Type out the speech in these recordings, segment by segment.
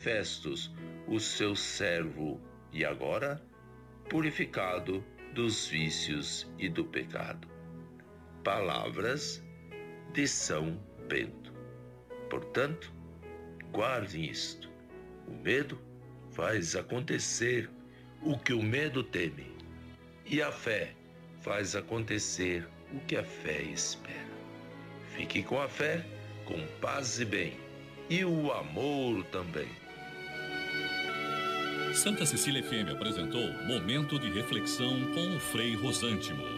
Festos, o seu servo, e agora purificado dos vícios e do pecado. Palavras de São Bento. Portanto, guardem isto. O medo faz acontecer o que o medo teme, e a fé faz acontecer o que a fé espera. Fique com a fé, com paz e bem, e o amor também. Santa Cecília FM apresentou Momento de Reflexão com o Frei Rosântimo.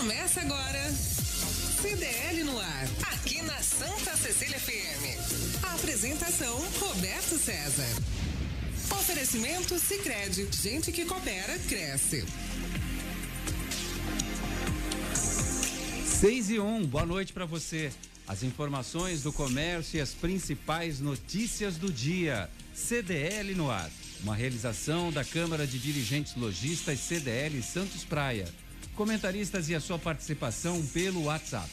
Começa agora. CDL no ar, aqui na Santa Cecília FM. A apresentação Roberto César. Oferecimento Sicredi, gente que coopera cresce. 6 e 1, boa noite para você. As informações do comércio e as principais notícias do dia. CDL no ar. Uma realização da Câmara de Dirigentes Logistas CDL Santos Praia. Comentaristas e a sua participação pelo WhatsApp.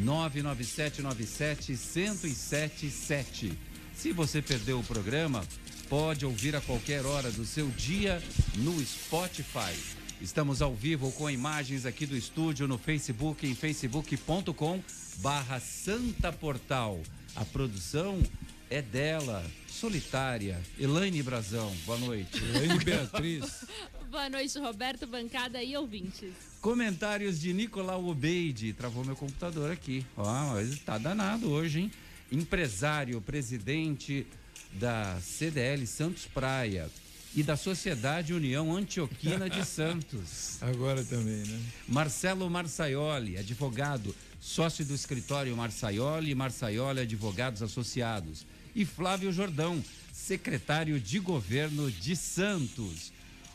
99797-1077. Se você perdeu o programa, pode ouvir a qualquer hora do seu dia no Spotify. Estamos ao vivo com imagens aqui do estúdio no Facebook em facebook.com barra Santa Portal. A produção é dela, solitária, Elaine Brazão. Boa noite. Elaine Beatriz. Boa noite, Roberto, bancada e ouvintes. Comentários de Nicolau Obeide. Travou meu computador aqui. Ó, mas tá danado hoje, hein? Empresário, presidente da CDL Santos Praia e da Sociedade União Antioquina de Santos. Agora também, né? Marcelo Marçaioli, advogado, sócio do escritório Marçaioli e Marçaioli Advogados Associados. E Flávio Jordão, secretário de governo de Santos.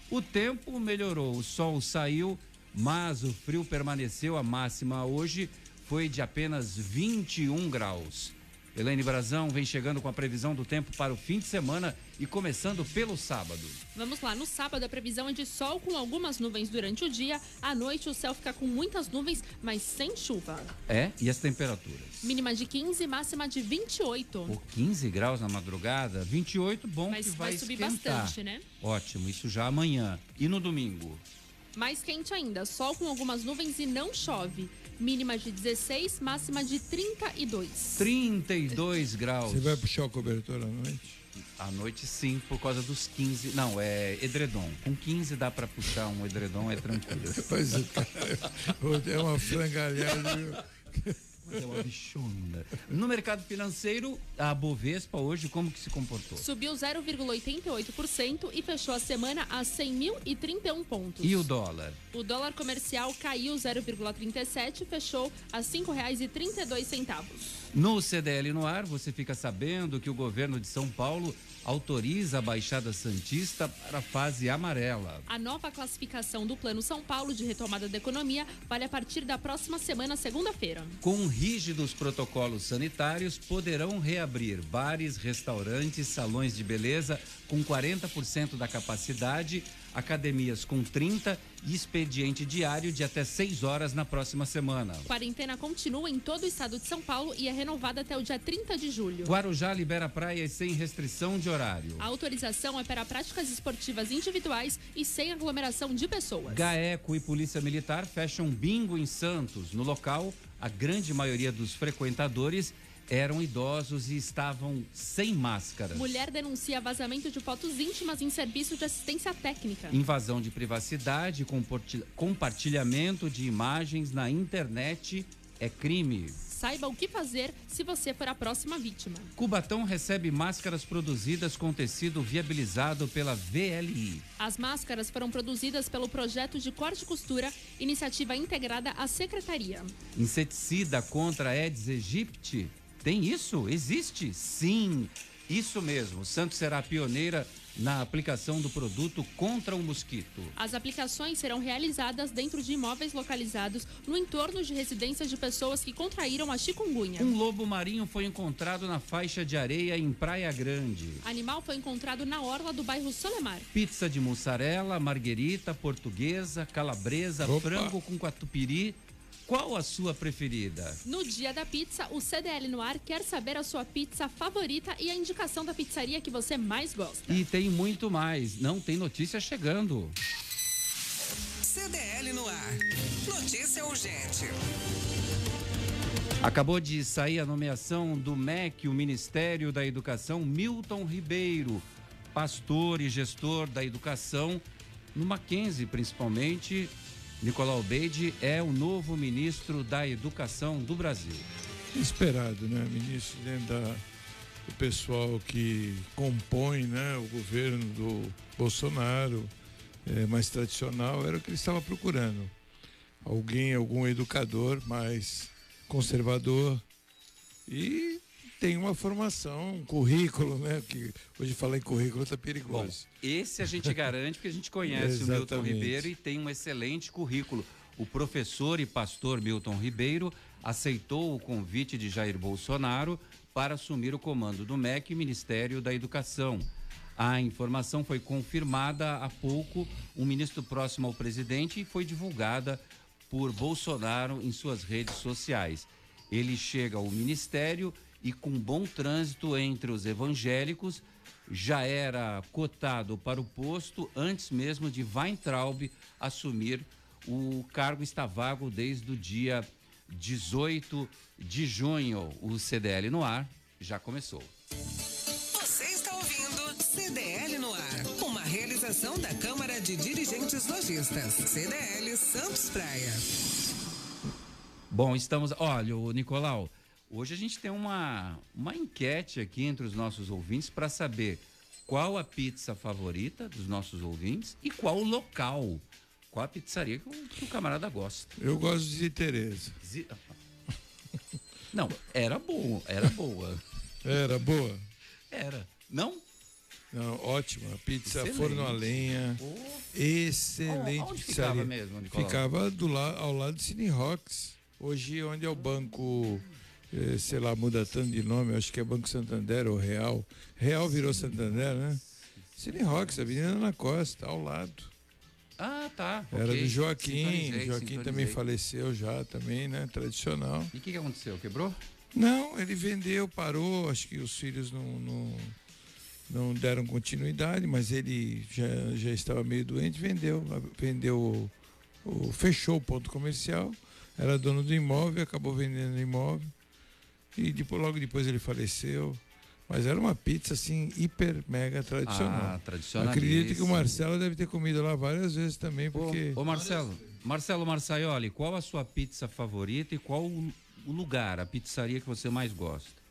O tempo melhorou, o sol saiu, mas o frio permaneceu. A máxima hoje foi de apenas 21 graus. Elaine Brazão vem chegando com a previsão do tempo para o fim de semana e começando pelo sábado. Vamos lá, no sábado a previsão é de sol com algumas nuvens durante o dia. À noite o céu fica com muitas nuvens, mas sem chuva. É? E as temperaturas? Mínima de 15, máxima de 28. Por 15 graus na madrugada, 28, bom Mas que vai, vai subir esquentar. bastante, né? Ótimo, isso já amanhã. E no domingo? Mais quente ainda, sol com algumas nuvens e não chove. Mínima de 16, máxima de 32. 32 graus. Você vai puxar o cobertor à noite? À noite sim, por causa dos 15. Não, é edredom. Com 15 dá pra puxar um edredom, é tranquilo. Pois é, cara, é uma frangalhada. É uma bichona. No mercado financeiro, a Bovespa hoje, como que se comportou? Subiu 0,88% e fechou a semana a 100.031 pontos. E o dólar? O dólar comercial caiu 0,37 e fechou a R$ 5,32. No CDL no ar, você fica sabendo que o governo de São Paulo autoriza a Baixada Santista para a fase amarela. A nova classificação do Plano São Paulo de retomada da economia vale a partir da próxima semana, segunda-feira. Com rígidos protocolos sanitários, poderão reabrir bares, restaurantes, salões de beleza com 40% da capacidade, academias com 30% e expediente diário de até 6 horas na próxima semana. Quarentena continua em todo o estado de São Paulo e é renovada até o dia 30 de julho. Guarujá libera praias sem restrição de horário. A autorização é para práticas esportivas individuais e sem aglomeração de pessoas. GAECO e Polícia Militar fecham bingo em Santos. No local, a grande maioria dos frequentadores eram idosos e estavam sem máscara. Mulher denuncia vazamento de fotos íntimas em serviço de assistência técnica. Invasão de privacidade compartilhamento de imagens na internet é crime. saiba o que fazer se você for a próxima vítima. Cubatão recebe máscaras produzidas com tecido viabilizado pela VLI. As máscaras foram produzidas pelo projeto de corte e costura, iniciativa integrada à secretaria. Inseticida contra Aedes aegypti. Tem isso? Existe? Sim. Isso mesmo. Santos será pioneira na aplicação do produto contra o mosquito. As aplicações serão realizadas dentro de imóveis localizados no entorno de residências de pessoas que contraíram a chikungunya. Um lobo marinho foi encontrado na faixa de areia em Praia Grande. Animal foi encontrado na orla do bairro Solemar. Pizza de mussarela, marguerita, portuguesa, calabresa, Opa. frango com catupiry. Qual a sua preferida? No dia da pizza, o CDL no ar quer saber a sua pizza favorita e a indicação da pizzaria que você mais gosta. E tem muito mais. Não tem notícia chegando. CDL no ar. Notícia urgente. Acabou de sair a nomeação do MEC, o Ministério da Educação, Milton Ribeiro, pastor e gestor da educação, no Mackenzie principalmente. Nicolau Beide é o novo ministro da Educação do Brasil. Esperado, né? Ministro dentro da, do pessoal que compõe né, o governo do Bolsonaro, é, mais tradicional, era o que ele estava procurando. Alguém, algum educador mais conservador e tem uma formação, um currículo, né? Que hoje falar em currículo está Bom, perigoso. esse a gente garante porque a gente conhece o Milton. Ribeiro e tem um excelente currículo. O professor e pastor Milton Ribeiro aceitou o convite de Jair Bolsonaro para assumir o comando do MEC, Ministério da Educação. A informação foi confirmada há pouco, um ministro próximo ao presidente, e foi divulgada por Bolsonaro em suas redes sociais. Ele chega ao ministério e, com bom trânsito entre os evangélicos, já era cotado para o posto antes mesmo de Weintraub assumir o cargo está vago desde o dia 18 de junho. O CDL no ar já começou. Você está ouvindo CDL no ar. Uma realização da Câmara de Dirigentes Lojistas. CDL Santos Praia. Bom, estamos. Olha, o Nicolau, hoje a gente tem uma, uma enquete aqui entre os nossos ouvintes para saber qual a pizza favorita dos nossos ouvintes e qual o local. Qual a pizzaria que o, que o camarada gosta. Eu gosto de Tereza. Zi- Não, era boa, era boa. Era boa? Era. Não? Não, ótima. Pizza Excelente. forno a lenha. Excelente Onde pizzaria. ficava mesmo, Nicolau? Ficava do la ao lado do Cine Rocks. Hoje, onde é o banco, eh, sei lá, muda tanto de nome, acho que é Banco Santander ou Real. Real virou Santander, né? Cine Rocks, Avenida na Costa, ao lado. Ah, tá. Era ok. do Joaquim. Sintonizei, Joaquim sintonizei. também faleceu já, também, né? Tradicional. E o que, que aconteceu? Quebrou? Não, ele vendeu, parou. Acho que os filhos não, não, não deram continuidade, mas ele já, já estava meio doente, vendeu. Vendeu, o, o- fechou o ponto comercial, era dono do imóvel, acabou vendendo o imóvel. E depois, logo depois ele faleceu. Mas era uma pizza assim, hiper mega tradicional. Ah, tradicional. Acredito que o Marcelo deve ter comido lá várias vezes também, Ô, porque. ô, Marcelo, Marcelo Marçaioli, qual a sua pizza favorita e qual o, o lugar, a pizzaria que você mais gosta?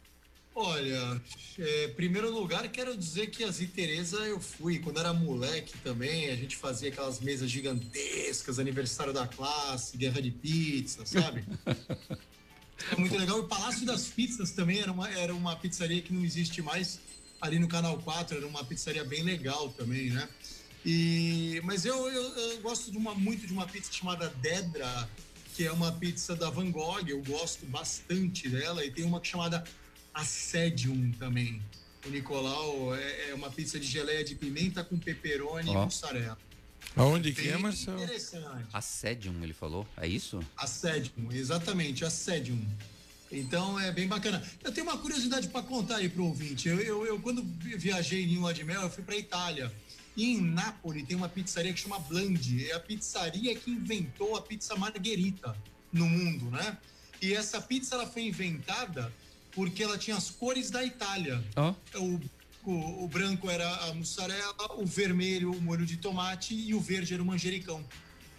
Olha, é, primeiro lugar, quero dizer que a Zitereza eu fui quando era moleque também. A gente fazia aquelas mesas gigantescas, aniversário da classe, guerra de pizza, sabe? É muito legal. E o Palácio das Pizzas também era uma, era uma pizzaria que não existe mais ali no Canal 4. Era uma pizzaria bem legal também, né? E, mas eu, eu, eu gosto de uma, muito de uma pizza chamada Dedra, que é uma pizza da Van Gogh. Eu gosto bastante dela. E tem uma chamada Assedium também. O Nicolau é, é uma pizza de geleia de pimenta com pepperoni e Ó. mussarela. Aonde que é, Marcelo? interessante. Assedium, ele falou. É isso? Assedium, exatamente, Assedium. Então é bem bacana. Eu tenho uma curiosidade para contar aí pro ouvinte. Eu, eu, eu, quando vi- viajei em Lua de Mel, eu fui para Itália. E em Nápoles tem uma pizzaria que chama Blandi. É a pizzaria que inventou a pizza margherita no mundo, né? E essa pizza ela foi inventada porque ela tinha as cores da Itália. Ó. O, o, o branco era a mussarela, o vermelho o molho de tomate e o verde era o manjericão.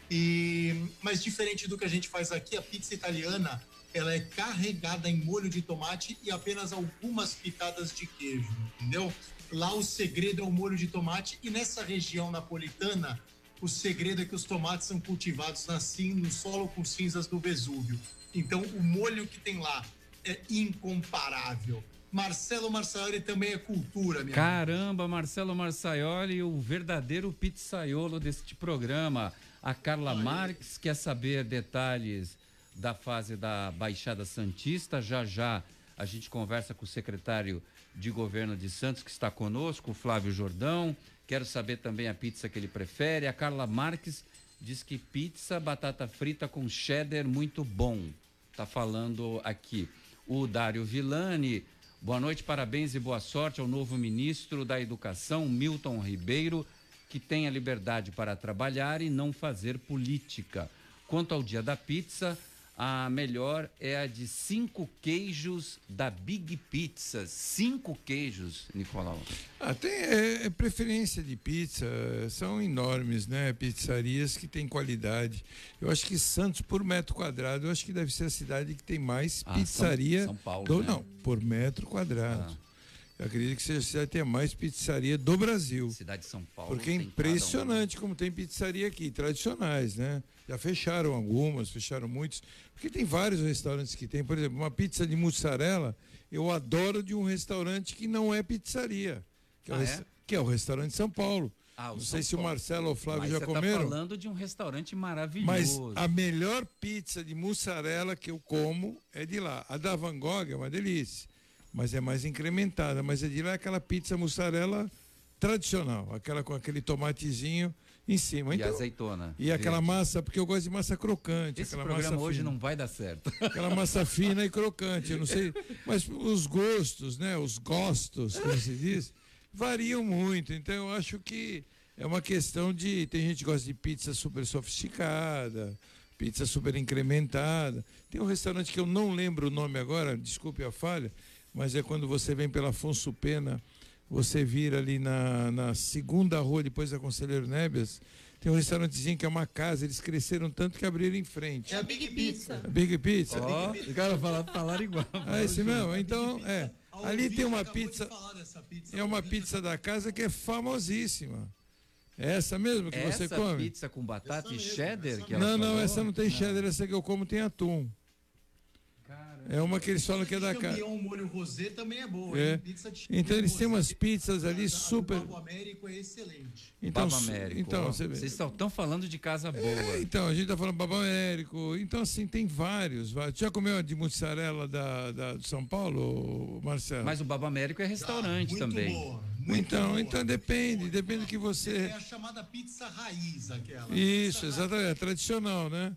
E, mas diferente do que a gente faz aqui, a pizza italiana ela é carregada em molho de tomate e apenas algumas pitadas de queijo, entendeu? Lá o segredo é o molho de tomate e nessa região napolitana o segredo é que os tomates são cultivados cin- no solo com cinzas do Vesúvio. Então o molho que tem lá é incomparável. Marcelo Marçaioli também é cultura, minha Caramba, Marcelo Marçaioli, o verdadeiro pizzaiolo deste programa. A Carla Marques quer saber detalhes da fase da Baixada Santista. Já já a gente conversa com o secretário de governo de Santos, que está conosco, o Flávio Jordão. Quero saber também a pizza que ele prefere. A Carla Marques diz que pizza, batata frita com cheddar, muito bom. Tá falando aqui. O Dário Villani. Boa noite, parabéns e boa sorte ao novo ministro da Educação, Milton Ribeiro, que tem a liberdade para trabalhar e não fazer política. Quanto ao dia da pizza, a melhor é a de cinco queijos da Big Pizza. Cinco queijos, Nicolau. Ah, tem é, é preferência de pizza, são enormes, né? Pizzarias que têm qualidade. Eu acho que Santos, por metro quadrado, eu acho que deve ser a cidade que tem mais Ah, pizzaria. São- São Paulo, do- né? Não, por metro quadrado. Eu acredito que seja a cidade que tem mais pizzaria do Brasil. Cidade de São Paulo. Porque é cada um. impressionante como tem pizzaria aqui, tradicionais, né? Já fecharam algumas, fecharam muitos. Porque tem vários restaurantes que tem, por exemplo, uma pizza de mussarela, eu adoro de um restaurante que não é pizzaria. Que é, o, Ah, res- é? que é o restaurante São Paulo. Ah, o não São sei se o. Marcelo ou o Flávio Mas já você comeram. tá falando de um restaurante Mas maravilhoso. a melhor pizza de mussarela que eu como é de lá. A da Van Gogh é uma delícia, mas é mais incrementada. Mas a de lá é aquela pizza mussarela tradicional, aquela com aquele tomatezinho em cima. E Então, azeitona. e aquela verde. massa, porque eu gosto de massa crocante. Esse aquela programa hoje fina. não vai dar certo. Aquela massa fina e crocante, eu não sei. Mas os gostos, né? Os gostos, como se diz, variam muito. Então eu acho que é uma questão de. Tem gente que gosta de pizza super sofisticada, pizza super incrementada. Tem um restaurante que eu não lembro o nome agora, desculpe a falha, mas é quando você vem pela Afonso Pena, você vira ali na, na segunda rua, depois da Conselheiro Nebias. Tem um restaurantezinho que é uma casa, eles cresceram tanto que abriram em frente. É a Big Pizza. A Big Pizza? Ó, o cara fala, falaram igual. Ah, esse mesmo? Então, é. Ali tem uma pizza, falar dessa pizza. é uma pizza da casa que é famosíssima. É essa mesmo que você Essa come? pizza com batata Essa e cheddar essa que Não, não, falou? essa não tem cheddar, essa que eu como tem atum. É uma que eles falam que é da casa. Champignon molho rosé também é boa, É. Então eles têm umas pizzas ali super. Babo Américo é excelente. Então, Baba Américo. então ó. você. Vocês estão falando de casa boa. É, então, a gente tá falando Baba Américo. Então, assim, tem vários. vários. Já comeu a de mussarela da, da, de São Paulo, Marcelo? Mas o Baba Américo é restaurante muito também. Boa, muito então, boa. então depende, depende do que você. É a chamada pizza raiz, aquela. Isso, exatamente, é tradicional, né?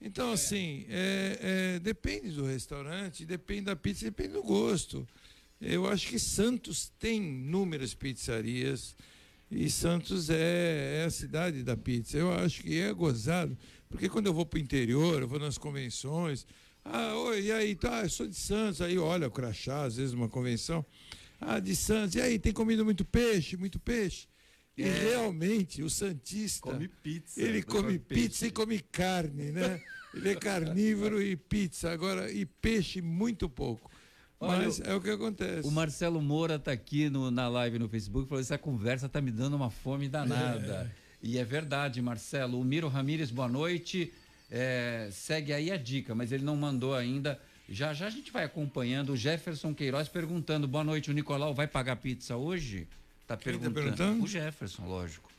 Então, assim, é, é, depende do restaurante, depende da pizza, depende do gosto. Eu acho que Santos tem inúmeras pizzarias e Santos é, é a cidade da pizza. Eu acho que é gozado, porque quando eu vou para o interior, eu vou nas convenções, ah, oi, e aí, tá, eu sou de Santos, aí olha o crachá, às vezes numa convenção, ah, de Santos, e aí, tem comido muito peixe, muito peixe? E realmente, o Santista. Come pizza. Ele come peixe. pizza e come carne, né? Ele é carnívoro e pizza. Agora, e peixe muito pouco. Olha, Mas é o que acontece. O Marcelo Moura tá aqui no- na live no Facebook falou: essa conversa tá me dando uma fome danada. E é verdade, Marcelo. O Miro Ramírez, boa noite. É, segue aí a dica, mas ele não mandou ainda. Já já a gente vai acompanhando. O Jefferson Queiroz perguntando: boa noite, o Nicolau vai pagar pizza hoje? Tá Quem tá perguntando. perguntando? O Jefferson, lógico.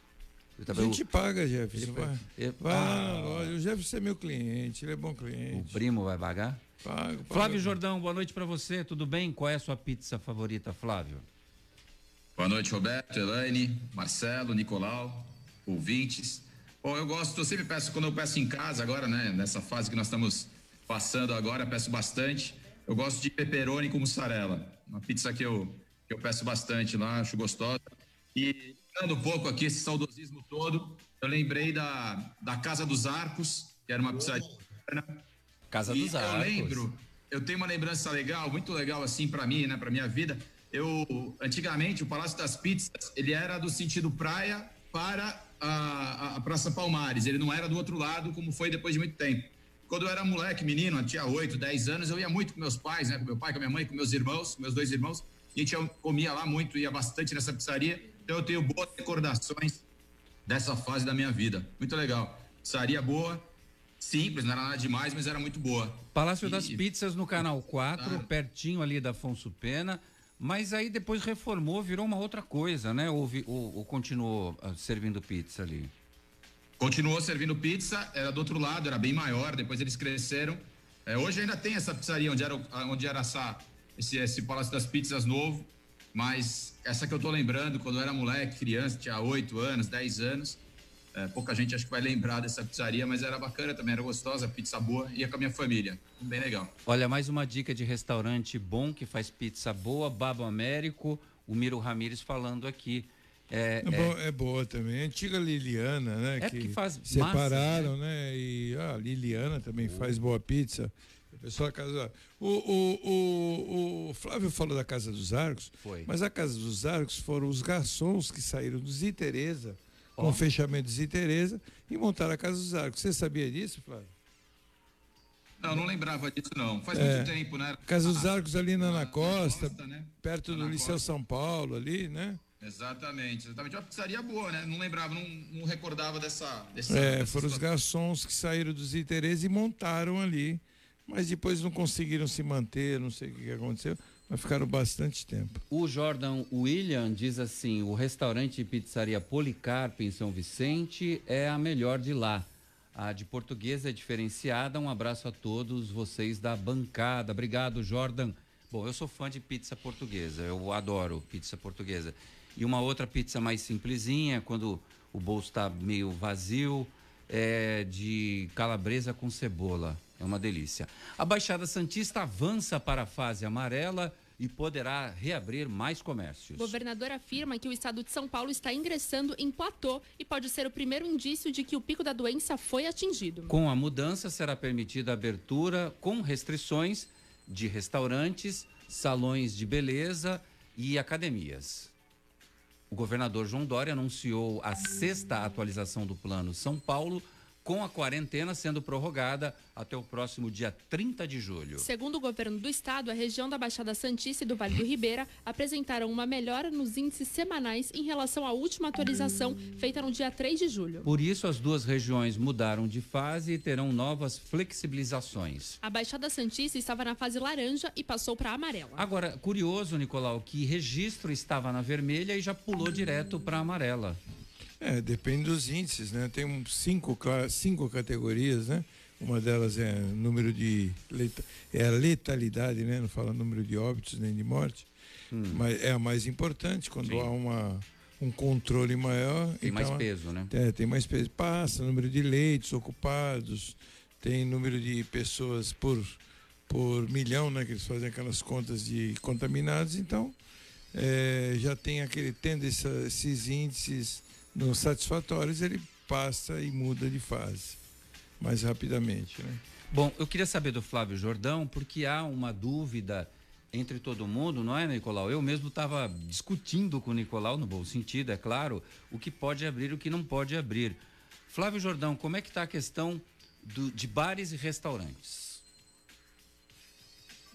Tá A gente o- paga, Jefferson. Vai, ele- vai Ah, loja. O Jefferson é meu cliente, ele é bom o cliente. primo vai pagar? Pago, pago. Flávio Jordão, boa noite pra você. Tudo bem? Qual é a sua pizza favorita, Flávio? Boa noite, Roberto, Elaine, Marcelo, Nicolau, ouvintes. Bom, eu gosto, eu sempre peço, quando eu peço em casa agora, né, nessa fase que nós estamos passando agora, peço bastante. Eu gosto de pepperoni com mussarela. Uma pizza que eu, eu peço bastante lá, acho gostosa. E dando um pouco aqui, esse saudosismo todo, eu lembrei da, da Casa dos Arcos, que era uma pizzaria. Casa E dos eu Arcos. lembro, eu tenho uma lembrança legal, muito legal assim para mim, né, para minha vida. Eu antigamente o Palácio das Pizzas, ele era do sentido praia para a, a- Praça Palmares, ele não era do outro lado como foi depois de muito tempo. quando eu era moleque, menino, tinha 8, 10 anos, eu ia muito com meus pais, né? Com meu pai, com minha mãe, com meus irmãos, meus dois irmãos. E a gente comia lá muito, ia bastante nessa pizzaria. Então eu tenho boas recordações dessa fase da minha vida. Muito legal. Pizzaria boa, simples, não era nada demais, mas era muito boa. Palácio das Pizzas no Canal 4, pertinho ali da Afonso Pena. Mas aí depois reformou, virou uma outra coisa, né? Ou, ou- ou continuou ah, servindo pizza ali? Continuou servindo pizza, era do outro lado, era bem maior, depois eles cresceram. É, hoje ainda tem essa pizzaria onde era, onde era essa, esse, esse Palácio das Pizzas novo, mas essa que eu tô lembrando, quando eu era moleque, criança, tinha 8 anos, 10 anos, é, pouca gente acho que vai lembrar dessa pizzaria, mas era bacana também, era gostosa, pizza boa, ia com a minha família, bem legal. Olha, mais uma dica de restaurante bom que faz pizza boa, Babo Américo, o Miro Ramires falando aqui. É, É, bom- é boa também. A antiga Liliana, né? É porque faz separaram, né? E a Liliana também faz boa pizza. O pessoal da Casa o, o, o, o Flávio falou da Casa dos Arcos, Foi. mas a Casa dos Arcos foram os garçons que saíram do Zé Tereza, com o fechamento de Zé Tereza, e montaram a Casa dos Arcos. Você sabia disso, Flávio? Não, não lembrava disso não, faz É. muito tempo, né? Casa dos Arcos ali na Ana Costa, Costa, né? perto do Liceu Costa. São Paulo, ali, né? Exatamente, exatamente. Uma pizzaria boa, né? Não lembrava, não, não recordava dessa. dessa É, dessa foram os situação. garçons que saíram dos Iterês e montaram ali. Mas depois não conseguiram se manter, não sei o que aconteceu, mas ficaram bastante tempo. O Jordan William diz assim: o restaurante e pizzaria Policarpo em São Vicente é a melhor de lá. A de portuguesa é diferenciada. Um abraço a todos vocês da bancada. Obrigado, Jordan. Bom, eu sou fã de pizza portuguesa, eu adoro pizza portuguesa. E uma outra pizza mais simplesinha, quando o bolso está meio vazio, é de calabresa com cebola. É uma delícia. A Baixada Santista avança para a fase amarela e poderá reabrir mais comércios. O governador afirma que o estado de São Paulo está ingressando em platô e pode ser o primeiro indício de que o pico da doença foi atingido. Com a mudança, será permitida a abertura com restrições de restaurantes, salões de beleza e academias. O governador João Dória anunciou a sexta atualização do Plano São Paulo, com a quarentena sendo prorrogada até o próximo dia 30 de julho. Segundo o governo do estado, a região da Baixada Santista e do Vale do Ribeira apresentaram uma melhora nos índices semanais em relação à última atualização feita no dia 3 de julho. Por isso, as duas regiões mudaram de fase e terão novas flexibilizações. A Baixada Santista estava na fase laranja e passou para amarela. Agora, curioso, Nicolau, que registro estava na vermelha e já pulou direto para amarela. É, depende dos índices, né? Tem cinco, cinco categorias, né? Uma delas é número de leta, é a letalidade, né? Não fala número de óbitos nem de morte, mas é a mais importante quando Hum. Sim. há uma um controle maior. Tem mais então, peso, né? É, tem mais peso. Passa número de leitos ocupados, tem número de pessoas por por milhão, né? Que eles fazem aquelas contas de contaminados. Então, é, já tem aquele tendo essa- esses índices não satisfatórios, ele passa e muda de fase mais rapidamente, né? Bom, eu queria saber do Flávio Jordão, porque há uma dúvida entre todo mundo, não é, Nicolau? Eu mesmo estava discutindo com o Nicolau, no bom sentido, é claro, o que pode abrir e o que não pode abrir. Flávio Jordão, como é que está a questão do- de bares e restaurantes?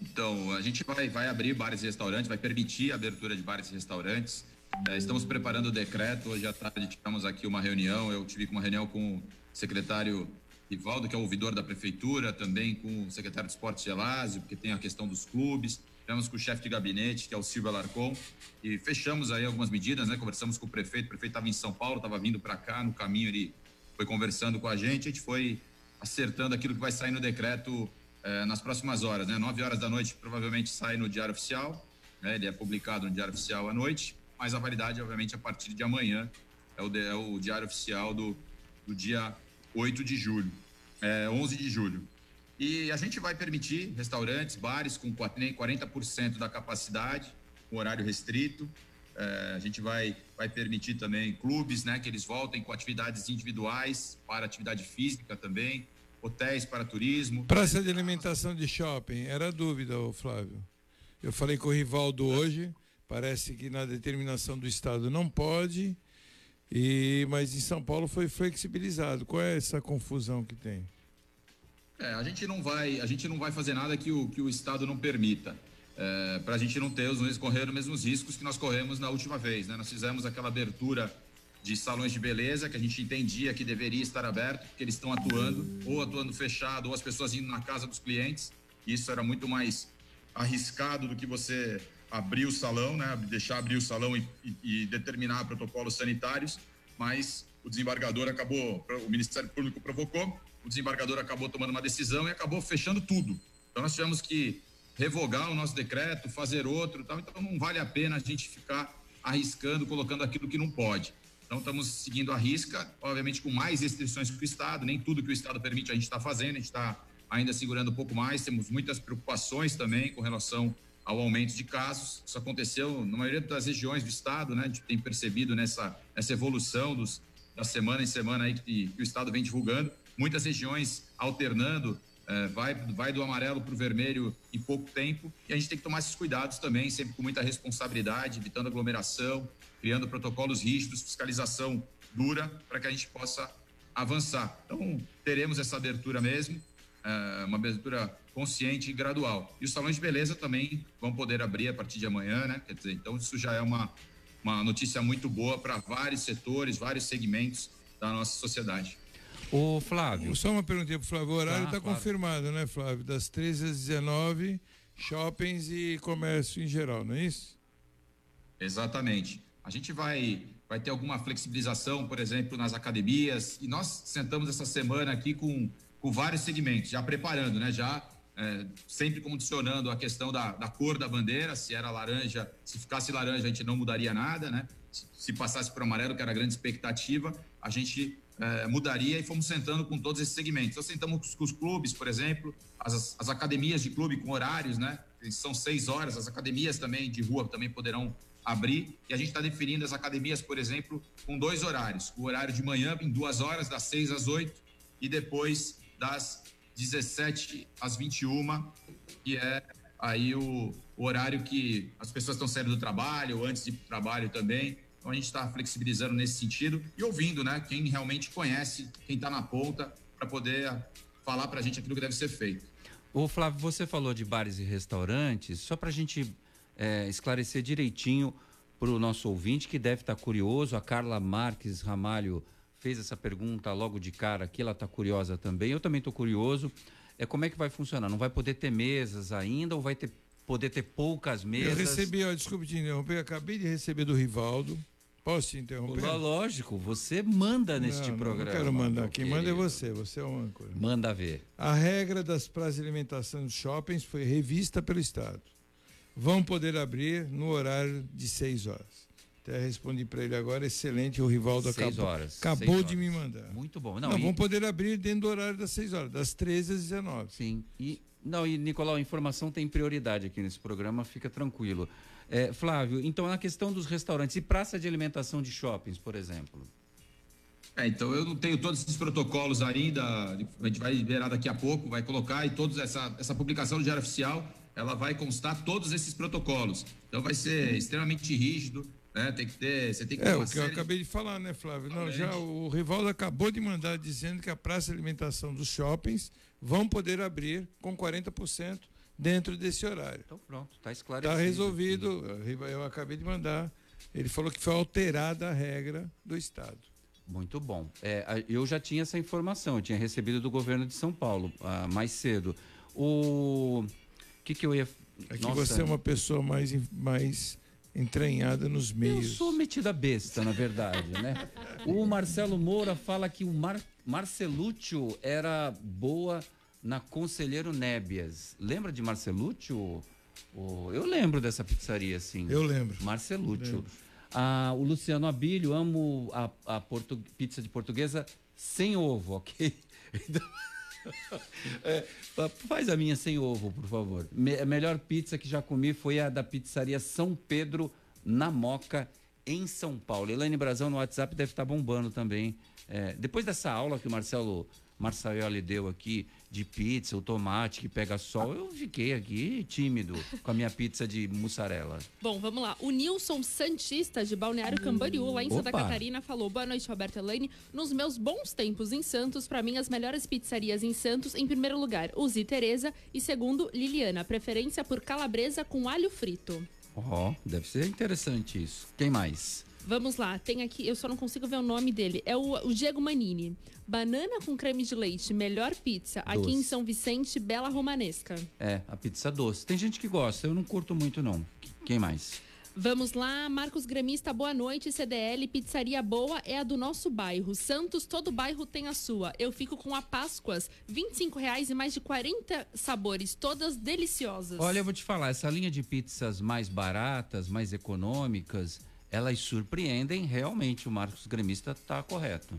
Então, a gente vai, vai abrir bares e restaurantes, vai permitir a abertura de bares e restaurantes. É, estamos preparando o decreto. Hoje à tarde tivemos aqui uma reunião. Eu tive uma reunião com o secretário Rivaldo, que é o ouvidor da prefeitura, também com o secretário de Esportes Gelásio, porque tem a questão dos clubes. Tivemos com o chefe de gabinete, que é o Silvio Alarcon, e fechamos aí algumas medidas, né? Conversamos com o prefeito. O prefeito estava em São Paulo, estava vindo para cá. No caminho ele foi conversando com a gente. A gente foi acertando aquilo que vai sair no decreto eh, nas próximas horas, né? Nove horas da noite provavelmente sai no Diário Oficial, né? Ele é publicado no Diário Oficial à noite, mas a validade, obviamente, a partir de amanhã é o, é o Diário Oficial do, do dia 8 de julho, é, 11 de julho. E a gente vai permitir restaurantes, bares com quat- nem 40% da capacidade, com horário restrito. É, a gente vai, vai permitir também clubes, né, que eles voltem com atividades individuais para atividade física também, hotéis para turismo. Praça de alimentação de shopping, era dúvida, Flávio. Eu falei com o Rivaldo hoje, parece que na determinação do Estado não pode, e mas em São Paulo foi flexibilizado. Qual é essa confusão que tem? É, a gente não vai, a gente não vai fazer nada que o, que o Estado não permita. É, para a gente não ter os correr os mesmos riscos que nós corremos na última vez. Né? Nós fizemos aquela abertura de salões de beleza que a gente entendia que deveria estar aberto, porque eles estão atuando, ou atuando fechado, ou as pessoas indo na casa dos clientes. Isso era muito mais arriscado do que você abrir o salão, né? deixar abrir o salão e, e, e determinar protocolos sanitários, mas o desembargador acabou, o Ministério Público provocou, o desembargador acabou tomando uma decisão e acabou fechando tudo. Então nós tivemos que revogar o nosso decreto, fazer outro, tal. então não vale a pena a gente ficar arriscando, colocando aquilo que não pode. Então estamos seguindo a risca, obviamente com mais restrições que o Estado, nem tudo que o Estado permite a gente está fazendo, a gente está ainda segurando um pouco mais, temos muitas preocupações também com relação ao aumento de casos. Isso aconteceu na maioria das regiões do Estado, né? A gente tem percebido nessa, nessa evolução dos, da semana em semana aí que, que o Estado vem divulgando. Muitas regiões alternando é, vai, vai do amarelo para o vermelho em pouco tempo e a gente tem que tomar esses cuidados também, sempre com muita responsabilidade, evitando aglomeração, criando protocolos rígidos, fiscalização dura para que a gente possa avançar. Então, teremos essa abertura mesmo, uma abertura consciente e gradual. E os salões de beleza também vão poder abrir a partir de amanhã, né? Quer dizer, então isso já é uma, uma notícia muito boa para vários setores, vários segmentos da nossa sociedade. O Flávio. Só uma perguntinha pro Flávio. O horário está tá claro. confirmado, né, Flávio? Das 13 às 19, shoppings e comércio em geral, não é isso? Exatamente. A gente vai, vai ter alguma flexibilização, por exemplo, nas academias. E nós sentamos essa semana aqui com, com vários segmentos, já preparando, né? Já é, sempre condicionando a questão da, da cor da bandeira, se era laranja, se ficasse laranja a gente não mudaria nada, né? Se, se passasse para amarelo, que era a grande expectativa, a gente é, mudaria e fomos sentando com todos esses segmentos. Então, sentamos com os clubes, por exemplo, as, as academias de clube com horários, né? São seis horas, as academias também de rua também poderão abrir. E a gente está definindo as academias, por exemplo, com dois horários: o horário de manhã, em duas horas, das seis às oito, e depois das 17 às 21, que é aí o, o horário que as pessoas estão saindo do trabalho, ou antes de trabalho também. Então a gente está flexibilizando nesse sentido e ouvindo, né, quem realmente conhece, quem está na ponta, para poder falar para a gente aquilo que deve ser feito. O Flávio, você falou de bares e restaurantes, só para a gente é, esclarecer direitinho para o nosso ouvinte que deve estar tá curioso, a Carla Marques Ramalho fez essa pergunta logo de cara aqui, ela está curiosa também, eu também estou curioso. É como é que vai funcionar? Não vai poder ter mesas ainda ou vai ter, poder ter poucas mesas? Eu recebi, ó, desculpe te interromper, acabei de receber do Rivaldo Posso te interromper? Lógico, você manda neste não, programa. Não quero mandar, quem manda é você, você é o âncora. Manda ver. A regra das praças de alimentação dos shoppings foi revista pelo Estado. Vão poder abrir no horário de 6 horas. Até respondi para ele agora, excelente, o Rivaldo seis acabou, horas, acabou horas. de me mandar. Muito bom. Não, não e... vão poder abrir dentro do horário das 6 horas, das 13 às 19. Sim. E não, e Nicolau, a informação tem prioridade aqui nesse programa, fica tranquilo. É, Flávio, então na questão dos restaurantes e praça de alimentação de shoppings, por exemplo. É, então eu não tenho todos esses protocolos ainda, a gente vai liberar daqui a pouco, vai colocar e todos essa, essa publicação do Diário Oficial, ela vai constar todos esses protocolos. Então vai ser extremamente rígido, né? Tem que ter, você tem que É, o que eu acabei de falar, né, Flávio? Não, já o Rivaldo acabou de mandar dizendo que a praça de alimentação dos shoppings vão poder abrir com 40% dentro desse horário. Então pronto, está esclarecido. Está resolvido, eu acabei de mandar. Ele falou que foi alterada a regra do Estado. Muito bom. É, eu já tinha essa informação, eu tinha recebido do governo de São Paulo uh, mais cedo. O que, que eu ia. É que Nossa, você é uma pessoa mais, mais entranhada nos meios. Eu sou metida besta, na verdade, né? O Marcelo Moura fala que o Mar Marcelúcio era boa na Conselheiro Nébias. Lembra de Marcelúcio? Oh, eu lembro dessa pizzaria, sim. Eu lembro. Marcelúcio. Ah, o Luciano Abílio, amo a, a pizza de portuguesa sem ovo, ok? Então, é, faz a minha sem ovo, por favor. Me, a melhor pizza que já comi foi a da pizzaria São Pedro, na Moca, em São Paulo. Elaine Brazão no WhatsApp deve estar bombando também. É, depois dessa aula que o Marcelo Marçaioli deu aqui de pizza, o tomate que pega sol, eu fiquei aqui tímido com a minha pizza de mussarela. Bom, vamos lá. O Nilson Santista, de Balneário Camboriú, lá em Santa Opa. Catarina, falou: Boa noite, Roberto Elaine. Nos meus bons tempos em Santos, pra mim, as melhores pizzarias em Santos, em primeiro lugar, Uzi Tereza e segundo, Liliana. Preferência por calabresa com alho frito. Ó, deve ser interessante isso. Quem mais? Vamos lá, tem aqui, eu só não consigo ver o nome dele. É o, o Diego Manini. Banana com creme de leite, melhor pizza. Aqui em Doce. São Vicente, Bela Romanesca. É, a pizza doce. Tem gente que gosta, eu não curto muito não. Quem mais? Vamos lá, Marcos Gremista, boa noite. CDL, pizzaria boa é a do nosso bairro. Santos, todo bairro tem a sua. Eu fico com a Páscoas, 25 reais e mais de 40 sabores, todas deliciosas. Olha, eu vou te falar, essa linha de pizzas mais baratas, mais econômicas, elas surpreendem realmente. O Marcos Gremista tá correto.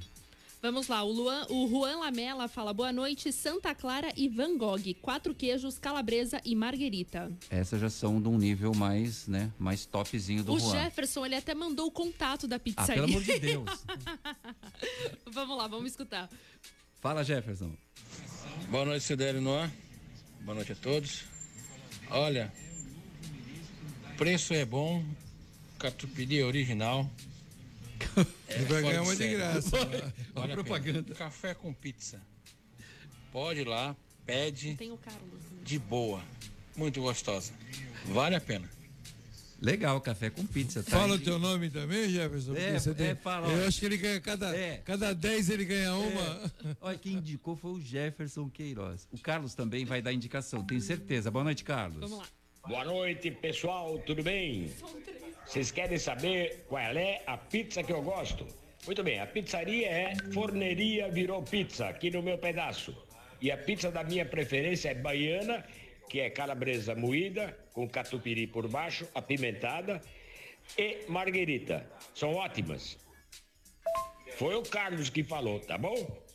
Vamos lá, o, Luan, o Juan Lamela fala boa noite. Santa Clara e Van Gogh, quatro queijos, calabresa e marguerita. Essas já são de um nível mais, né, mais topzinho do o Juan. Jefferson, ele até mandou o contato da Ah, pizzaria. pelo amor de Deus. vamos lá, vamos escutar. Fala, Jefferson. Boa noite, CDL no ar. Boa noite a todos. Olha, preço é bom, catupiry é original. Ele vai ganhar uma de graça. Vale né? a pena. propaganda. Café com pizza. Pode ir lá, pede Tem o Carlos. de boa. Muito gostosa. Vale a pena. Legal, café com pizza. Tá Fala o aí. teu nome também, Jefferson? É, você é, tem- fala, ó. Eu acho que ele ganha cada, É. cada 10 ele ganha uma. Olha, quem indicou foi o Jefferson Queiroz. O Carlos também vai dar indicação, tenho certeza. Boa noite, Carlos. Vamos lá. Boa noite, pessoal, tudo bem? Vocês querem saber qual é a pizza que eu gosto? Muito bem, a pizzaria é Forneria Virou Pizza, aqui no meu pedaço. E a pizza da minha preferência é baiana, que é calabresa moída, com catupiry por baixo, apimentada, e marguerita. São ótimas. Foi o Carlos que falou, tá bom?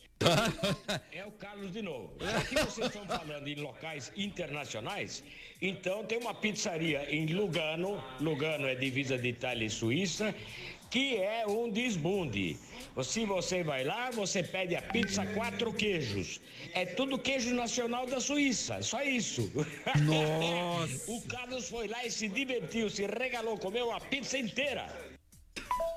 É o Carlos de novo. Que vocês estão falando em locais internacionais, então tem uma pizzaria em Lugano, Lugano é divisa de Itália e Suíça, que é um desbunde. Se você vai lá, você pede a pizza quatro queijos. É tudo queijo nacional da Suíça, só isso. Nossa! o Carlos foi lá e se divertiu, se regalou, comeu a pizza inteira.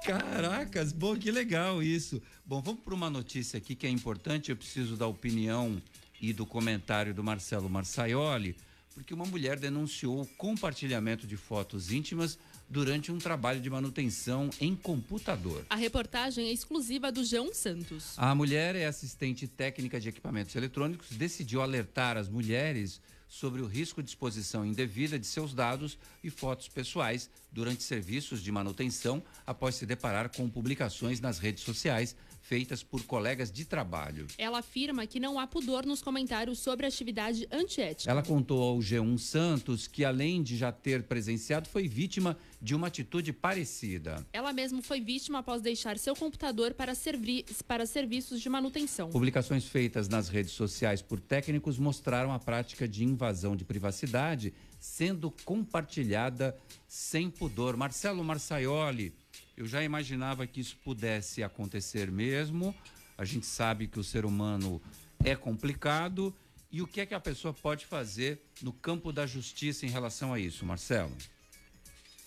Caracas, bom, que legal isso. Bom, vamos para uma notícia aqui que é importante. Eu preciso da opinião e do comentário do Marcelo Marçaioli, porque uma mulher denunciou o compartilhamento de fotos íntimas durante um trabalho de manutenção em computador. A reportagem é exclusiva do João Santos. A mulher é assistente técnica de equipamentos eletrônicos, decidiu alertar as mulheres sobre o risco de exposição indevida de seus dados e fotos pessoais durante serviços de manutenção após se deparar com publicações nas redes sociais feitas por colegas de trabalho. Ela afirma que não há pudor nos comentários sobre atividade antiética. Ela contou ao G1 Santos que, além de já ter presenciado, foi vítima de uma atitude parecida. Ela mesma foi vítima após deixar seu computador para, servi para serviços de manutenção. Publicações feitas nas redes sociais por técnicos mostraram a prática de invasão de privacidade sendo compartilhada sem pudor. Marcelo Marçaioli, eu já imaginava que isso pudesse acontecer mesmo. A gente sabe que o ser humano é complicado. E o que é que a pessoa pode fazer no campo da justiça em relação a isso, Marcelo?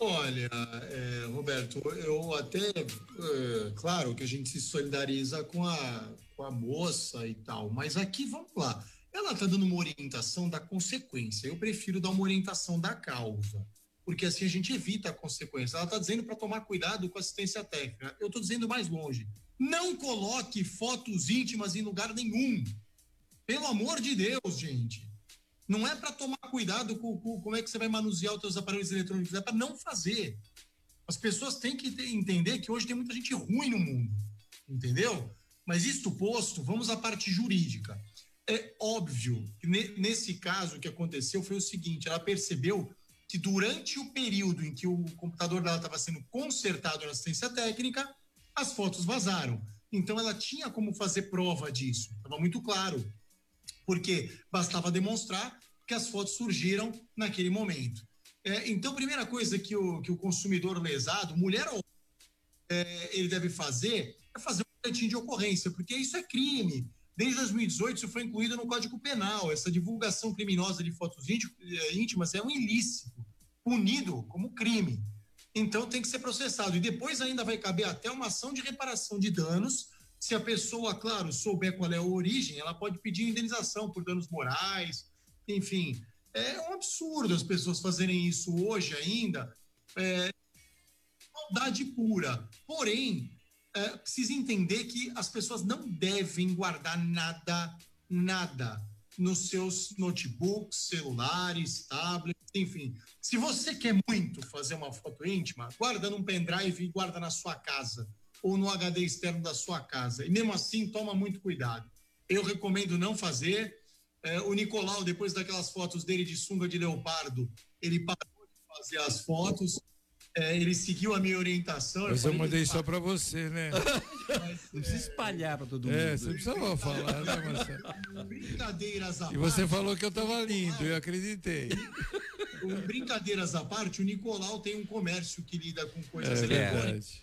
Olha, é, Roberto, eu até, é, claro que a gente se solidariza com a, com a moça e tal, mas aqui vamos lá. Ela está dando uma orientação da consequência. Eu prefiro dar uma orientação da causa, porque assim a gente evita a consequência. Ela está dizendo para tomar cuidado com assistência técnica. Eu estou dizendo mais longe. Não coloque fotos íntimas em lugar nenhum. Pelo amor de Deus, gente. Não é para tomar cuidado com, com, como é que você vai manusear os seus aparelhos eletrônicos, é para não fazer. As pessoas têm que entender que hoje tem muita gente ruim no mundo, entendeu? Mas isto posto, vamos à parte jurídica. É óbvio que ne- nesse caso o que aconteceu foi o seguinte: ela percebeu que durante o período em que o computador dela estava sendo consertado na assistência técnica, as fotos vazaram. Então ela tinha como fazer prova disso, estava muito claro porque bastava demonstrar que as fotos surgiram naquele momento. É, então, primeira coisa que o, que o consumidor lesado, mulher ou é, ele deve fazer é fazer um boletim de ocorrência, porque isso é crime. Desde 2018, isso foi incluído no Código Penal. Essa divulgação criminosa de fotos eh, íntimas é um ilícito, punido como crime. Então tem que ser processado. E depois ainda vai caber até uma ação de reparação de danos. Se a pessoa, claro, souber qual é a origem, ela pode pedir indenização por danos morais, enfim. É um absurdo as pessoas fazerem isso hoje ainda. É, maldade pura. Porém, é, precisa entender que as pessoas não devem guardar nada, nada nos seus notebooks, celulares, tablets, enfim. Se você quer muito fazer uma foto íntima, guarda num pendrive e guarda na sua casa ou no HD externo da sua casa. E mesmo assim, toma muito cuidado. Eu recomendo não fazer. É, o Nicolau, depois daquelas fotos dele de sunga de leopardo, ele parou de fazer as fotos. É, ele seguiu a minha orientação. Mas eu falei, mandei só pra você, né? Não precisa espalhar pra todo mundo. É, você não precisava falar, né, Marcelo? Brincadeiras à E você parte, falou que eu tava lindo, eu acreditei. Brincadeiras à parte, o Nicolau tem um comércio que lida com coisas É eletrônicas.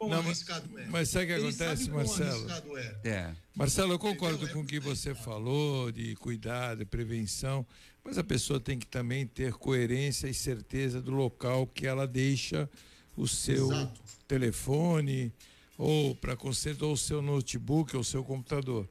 Não, mas- é? Mas sabe o que Ele acontece, Marcelo? é. É. Marcelo, eu concordo com o que você falou de cuidado, de prevenção, mas a pessoa tem que também ter coerência e certeza do local que ela deixa o seu Exato. telefone ou para conserto ou o seu notebook ou o seu computador.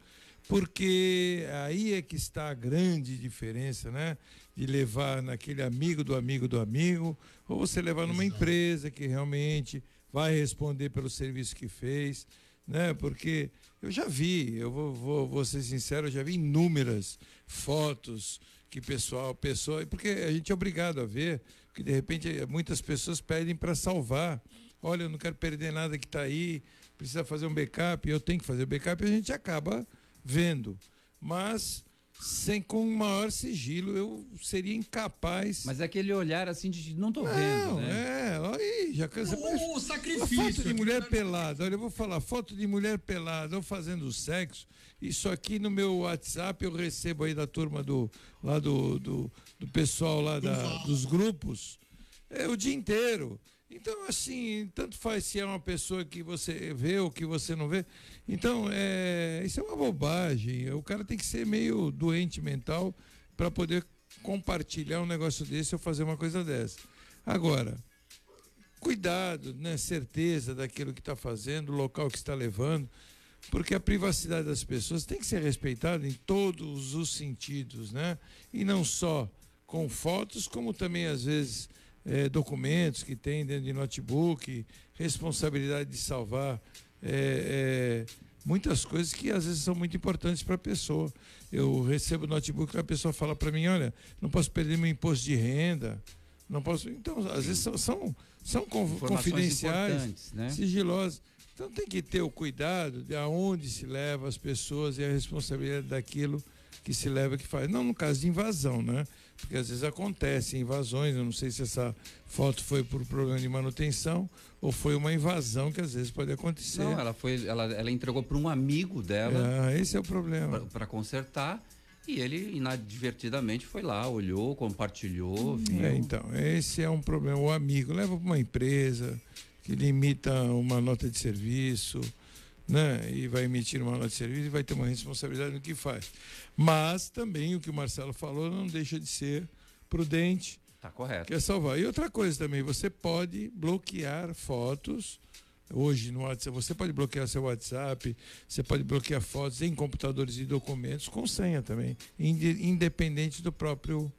Porque aí é que está a grande diferença, né? De levar naquele amigo do amigo do amigo, ou você levar numa empresa que realmente vai responder pelo serviço que fez, né? Porque eu já vi, eu vou, vou, vou ser sincero, eu já vi inúmeras fotos que pessoal, pessoa, porque a gente é obrigado a ver, que de repente muitas pessoas pedem para salvar. Olha, eu não quero perder nada que está aí, precisa fazer um backup, eu tenho que fazer o backup, e a gente acaba vendo. Mas sem com maior sigilo eu seria incapaz. Mas é aquele olhar assim de não tô vendo, Não, né? é, olha aí, já cansa. O A sacrifício. foto de mulher pelada, olha, eu vou falar, foto de mulher pelada, ou fazendo sexo, isso aqui no meu WhatsApp eu recebo aí da turma do, lá do, do, do pessoal lá da, dos grupos, é o dia inteiro. Então, assim, tanto faz se é uma pessoa que você vê ou que você não vê. Então, é, isso é uma bobagem. O cara tem que ser meio doente mental para poder compartilhar um negócio desse ou fazer uma coisa dessa. Agora, cuidado, né, certeza daquilo que está fazendo, o local que está levando, porque a privacidade das pessoas tem que ser respeitada em todos os sentidos, né? E não só com fotos, como também às vezes eh, documentos que tem dentro de notebook, responsabilidade de salvar eh, eh, muitas coisas que às vezes são muito importantes para a pessoa. Eu recebo notebook e a pessoa fala para mim, olha, não posso perder meu imposto de renda, não posso. Então, às vezes são, são, são confidenciais, né? sigilosas. Então tem que ter o cuidado de aonde se leva as pessoas e a responsabilidade daquilo que se leva que faz. Não no caso de invasão, né? Porque às vezes acontecem invasões, eu não sei se essa foto foi por problema de manutenção ou foi uma invasão que às vezes pode acontecer. Não, ela foi, ela, ela entregou para um amigo dela Ah, esse é o problema. para consertar e ele inadvertidamente foi lá, olhou, compartilhou, viu. É, então, esse é um problema. O amigo leva para uma empresa que limita uma nota de serviço, né? E vai emitir uma nota de serviço e vai ter uma responsabilidade no que faz. Mas também o que o Marcelo falou não deixa de ser prudente, Tá correto. quer salvar. E outra coisa também, você pode bloquear fotos. Hoje no WhatsApp, você pode bloquear seu WhatsApp, você pode bloquear fotos em computadores e documentos com senha também, inde- independente do próprio.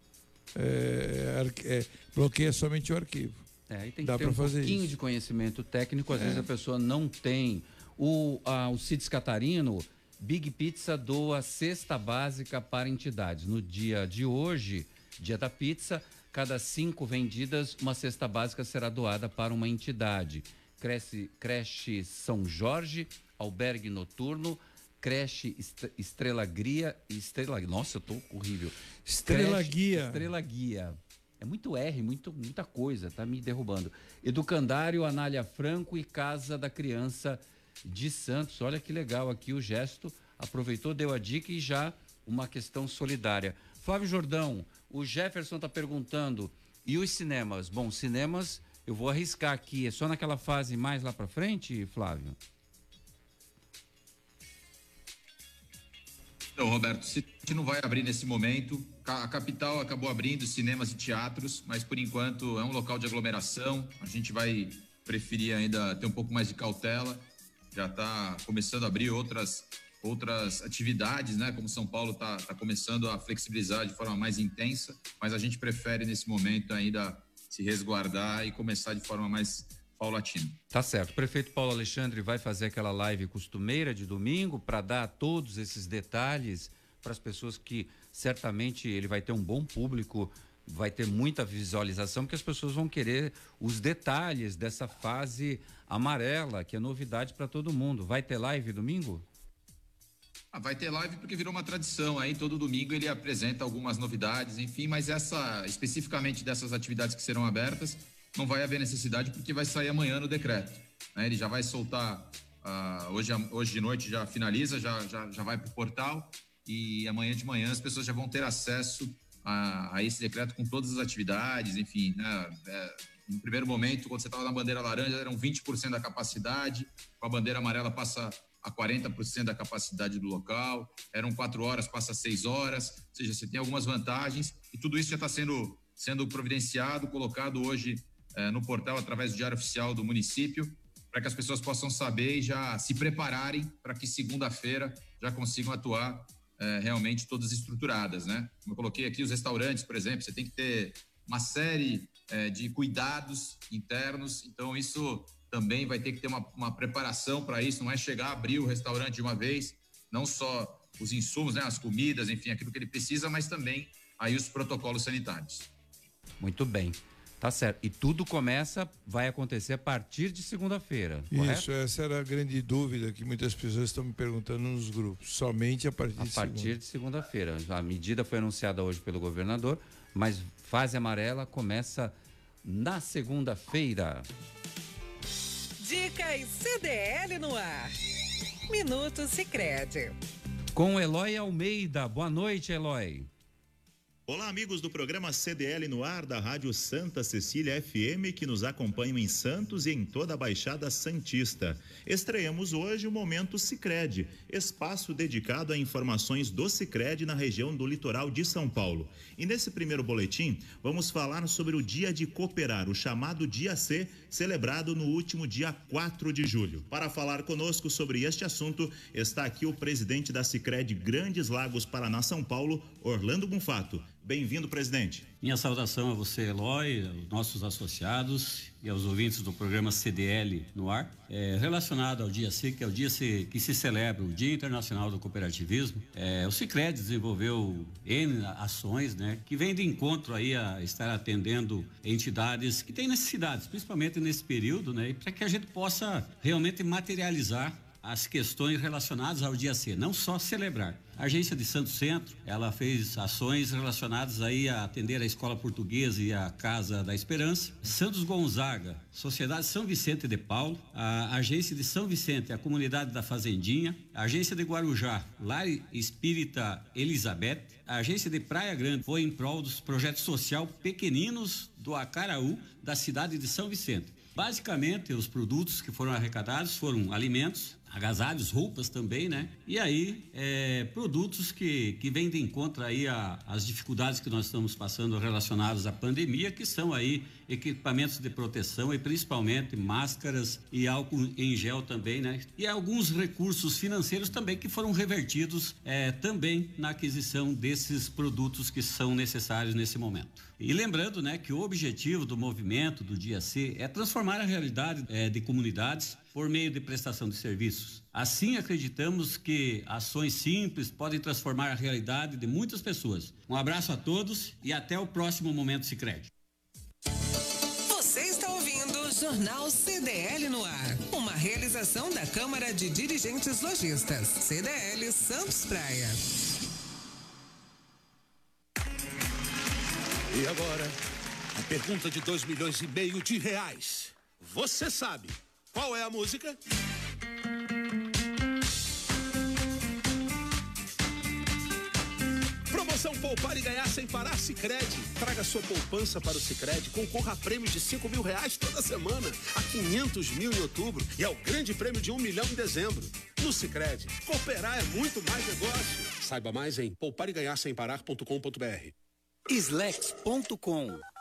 É, é, bloqueia somente o arquivo. É, e tem que Dá ter um fazer pouquinho isso. de conhecimento técnico, às É. vezes a pessoa não tem. O, a, o Cides Catarino, Big Pizza doa cesta básica para entidades. No dia de hoje, dia da pizza, cada cinco vendidas, uma cesta básica será doada para uma entidade. Creche, creche São Jorge, albergue noturno, creche Est- Estrela Guia, Estrela, nossa, eu tô horrível. Estrela Creche Guia. Estrela Guia. É muito R, muito, muita coisa, tá me derrubando. Educandário, Anália Franco e Casa da Criança de Santos. Olha que legal aqui o gesto. Aproveitou, deu a dica e já uma questão solidária. Flávio Jordão, o Jefferson está perguntando, e os cinemas? Bom, cinemas, eu vou arriscar aqui, é só naquela fase mais lá para frente, Flávio? Então, Roberto, gente não vai abrir nesse momento. A capital acabou abrindo cinemas e teatros, mas por enquanto é um local de aglomeração. A gente vai preferir ainda ter um pouco mais de cautela. Já está começando a abrir outras outras atividades, né? Como São Paulo está tá começando a flexibilizar de forma mais intensa, mas a gente prefere nesse momento ainda se resguardar e começar de forma mais paulatina. Tá certo. O prefeito Paulo Alexandre vai fazer aquela live costumeira de domingo para dar todos esses detalhes para as pessoas que certamente ele vai ter um bom público, vai ter muita visualização, porque as pessoas vão querer os detalhes dessa fase amarela, que é novidade para todo mundo. Vai ter live domingo? Ah, vai ter live porque virou uma tradição aí, todo domingo ele apresenta algumas novidades, enfim, mas essa, especificamente dessas atividades que serão abertas, não vai haver necessidade porque vai sair amanhã no decreto. Né? Ele já vai soltar, uh, hoje, hoje de noite já finaliza, já, já, já vai para o portal e amanhã de manhã as pessoas já vão ter acesso a, a esse decreto com todas as atividades, enfim, né? É, no primeiro momento, quando você estava na bandeira laranja, eram 20% da capacidade, com a bandeira amarela passa a 40% da capacidade do local, eram quatro horas, passa seis horas, ou seja, você tem algumas vantagens e tudo isso já está sendo, sendo providenciado, colocado hoje eh, no portal através do Diário Oficial do município, para que as pessoas possam saber e já se prepararem para que segunda-feira já consigam atuar eh, realmente todas estruturadas, né? Como eu coloquei aqui, os restaurantes, por exemplo, você tem que ter uma série eh, de cuidados internos, então isso também vai ter que ter uma, uma preparação para isso, não é chegar, abrir o restaurante de uma vez, não só os insumos, né, as comidas, enfim, aquilo que ele precisa, mas também aí os protocolos sanitários. Muito bem. Tá certo. E tudo começa, vai acontecer a partir de segunda-feira. Isso, essa era a grande dúvida que muitas pessoas estão me perguntando nos grupos. Somente a partir a de partir segunda. de segunda-feira. A medida foi anunciada hoje pelo governador, mas fase amarela começa na segunda-feira. Dicas CDL no ar. Minuto Sicredi. Com Eloy Almeida. Boa noite, Eloy. Olá, amigos do programa CDL no ar da Rádio Santa Cecília FM que nos acompanham em Santos e em toda a Baixada Santista. Estreamos hoje o Momento Sicredi, espaço dedicado a informações do Sicredi na região do litoral de São Paulo. E nesse primeiro boletim, vamos falar sobre o Dia de Cooperar, o chamado Dia C, celebrado no último dia 4 de julho. Para falar conosco sobre este assunto, está aqui o presidente da Sicredi Grandes Lagos Paraná São Paulo, Orlando Bunfato. Bem-vindo, presidente. Minha saudação a você, Eloy, aos nossos associados e aos ouvintes do programa CDL no ar. É, relacionado ao dia C, que é o dia que se celebra o Dia Internacional do Cooperativismo, é, o Cicred desenvolveu N ações, né, que vem de encontro aí a estar atendendo entidades que têm necessidades, principalmente nesse período, né, para que a gente possa realmente materializar as questões relacionadas ao dia C, não só celebrar. A agência de Santo Centro, ela fez ações relacionadas aí a atender a escola portuguesa e a Casa da Esperança. Santos Gonzaga, Sociedade São Vicente de Paulo, a agência de São Vicente, a comunidade da Fazendinha, a agência de Guarujá, Lar Espírita Elizabeth, a agência de Praia Grande foi em prol dos projetos social pequeninos do Acaraú, da cidade de São Vicente. Basicamente, os produtos que foram arrecadados foram alimentos, agasalhos, roupas também, né? E aí, é, produtos que, que vêm de encontro aí a, as dificuldades que nós estamos passando relacionadas à pandemia, que são aí equipamentos de proteção e principalmente máscaras e álcool em gel também, né? E alguns recursos financeiros também que foram revertidos é, também na aquisição desses produtos que são necessários nesse momento. E lembrando, né, que o objetivo do movimento do Dia C é transformar a realidade é, de comunidades por meio de prestação de serviços. Assim, acreditamos que ações simples podem transformar a realidade de muitas pessoas. Um abraço a todos e até o próximo Momento Sicredi. Jornal CDL no ar. Uma realização da Câmara de Dirigentes Lojistas. CDL Santos Praia. E agora, a pergunta de 2 milhões e meio de reais. Você sabe qual é a música? Promoção Poupar e Ganhar Sem Parar Sicredi. Traga sua poupança para o Sicredi, concorra a prêmios de 5 mil reais toda semana, a 500 mil em outubro e ao grande prêmio de um milhão em dezembro. No Sicredi, cooperar é muito mais negócio. Saiba mais em poupareganharsemparar.com.br. Slex.com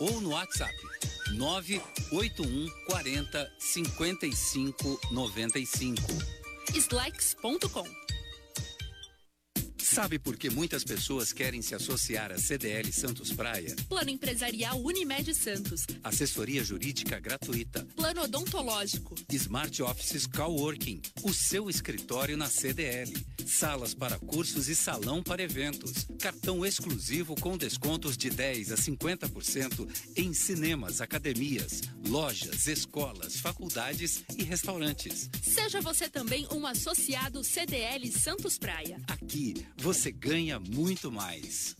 ou no WhatsApp 981 40 55 95. Slex.com. Sabe por que muitas pessoas querem se associar à CDL Santos Praia? Plano Empresarial Unimed Santos. Assessoria jurídica gratuita. Plano odontológico. Smart Offices Coworking. O seu escritório na CDL. Salas para cursos e salão para eventos. Cartão exclusivo com descontos de 10 a 50% em cinemas, academias, lojas, escolas, faculdades e restaurantes. Seja você também um associado CDL Santos Praia. Aqui você ganha muito mais.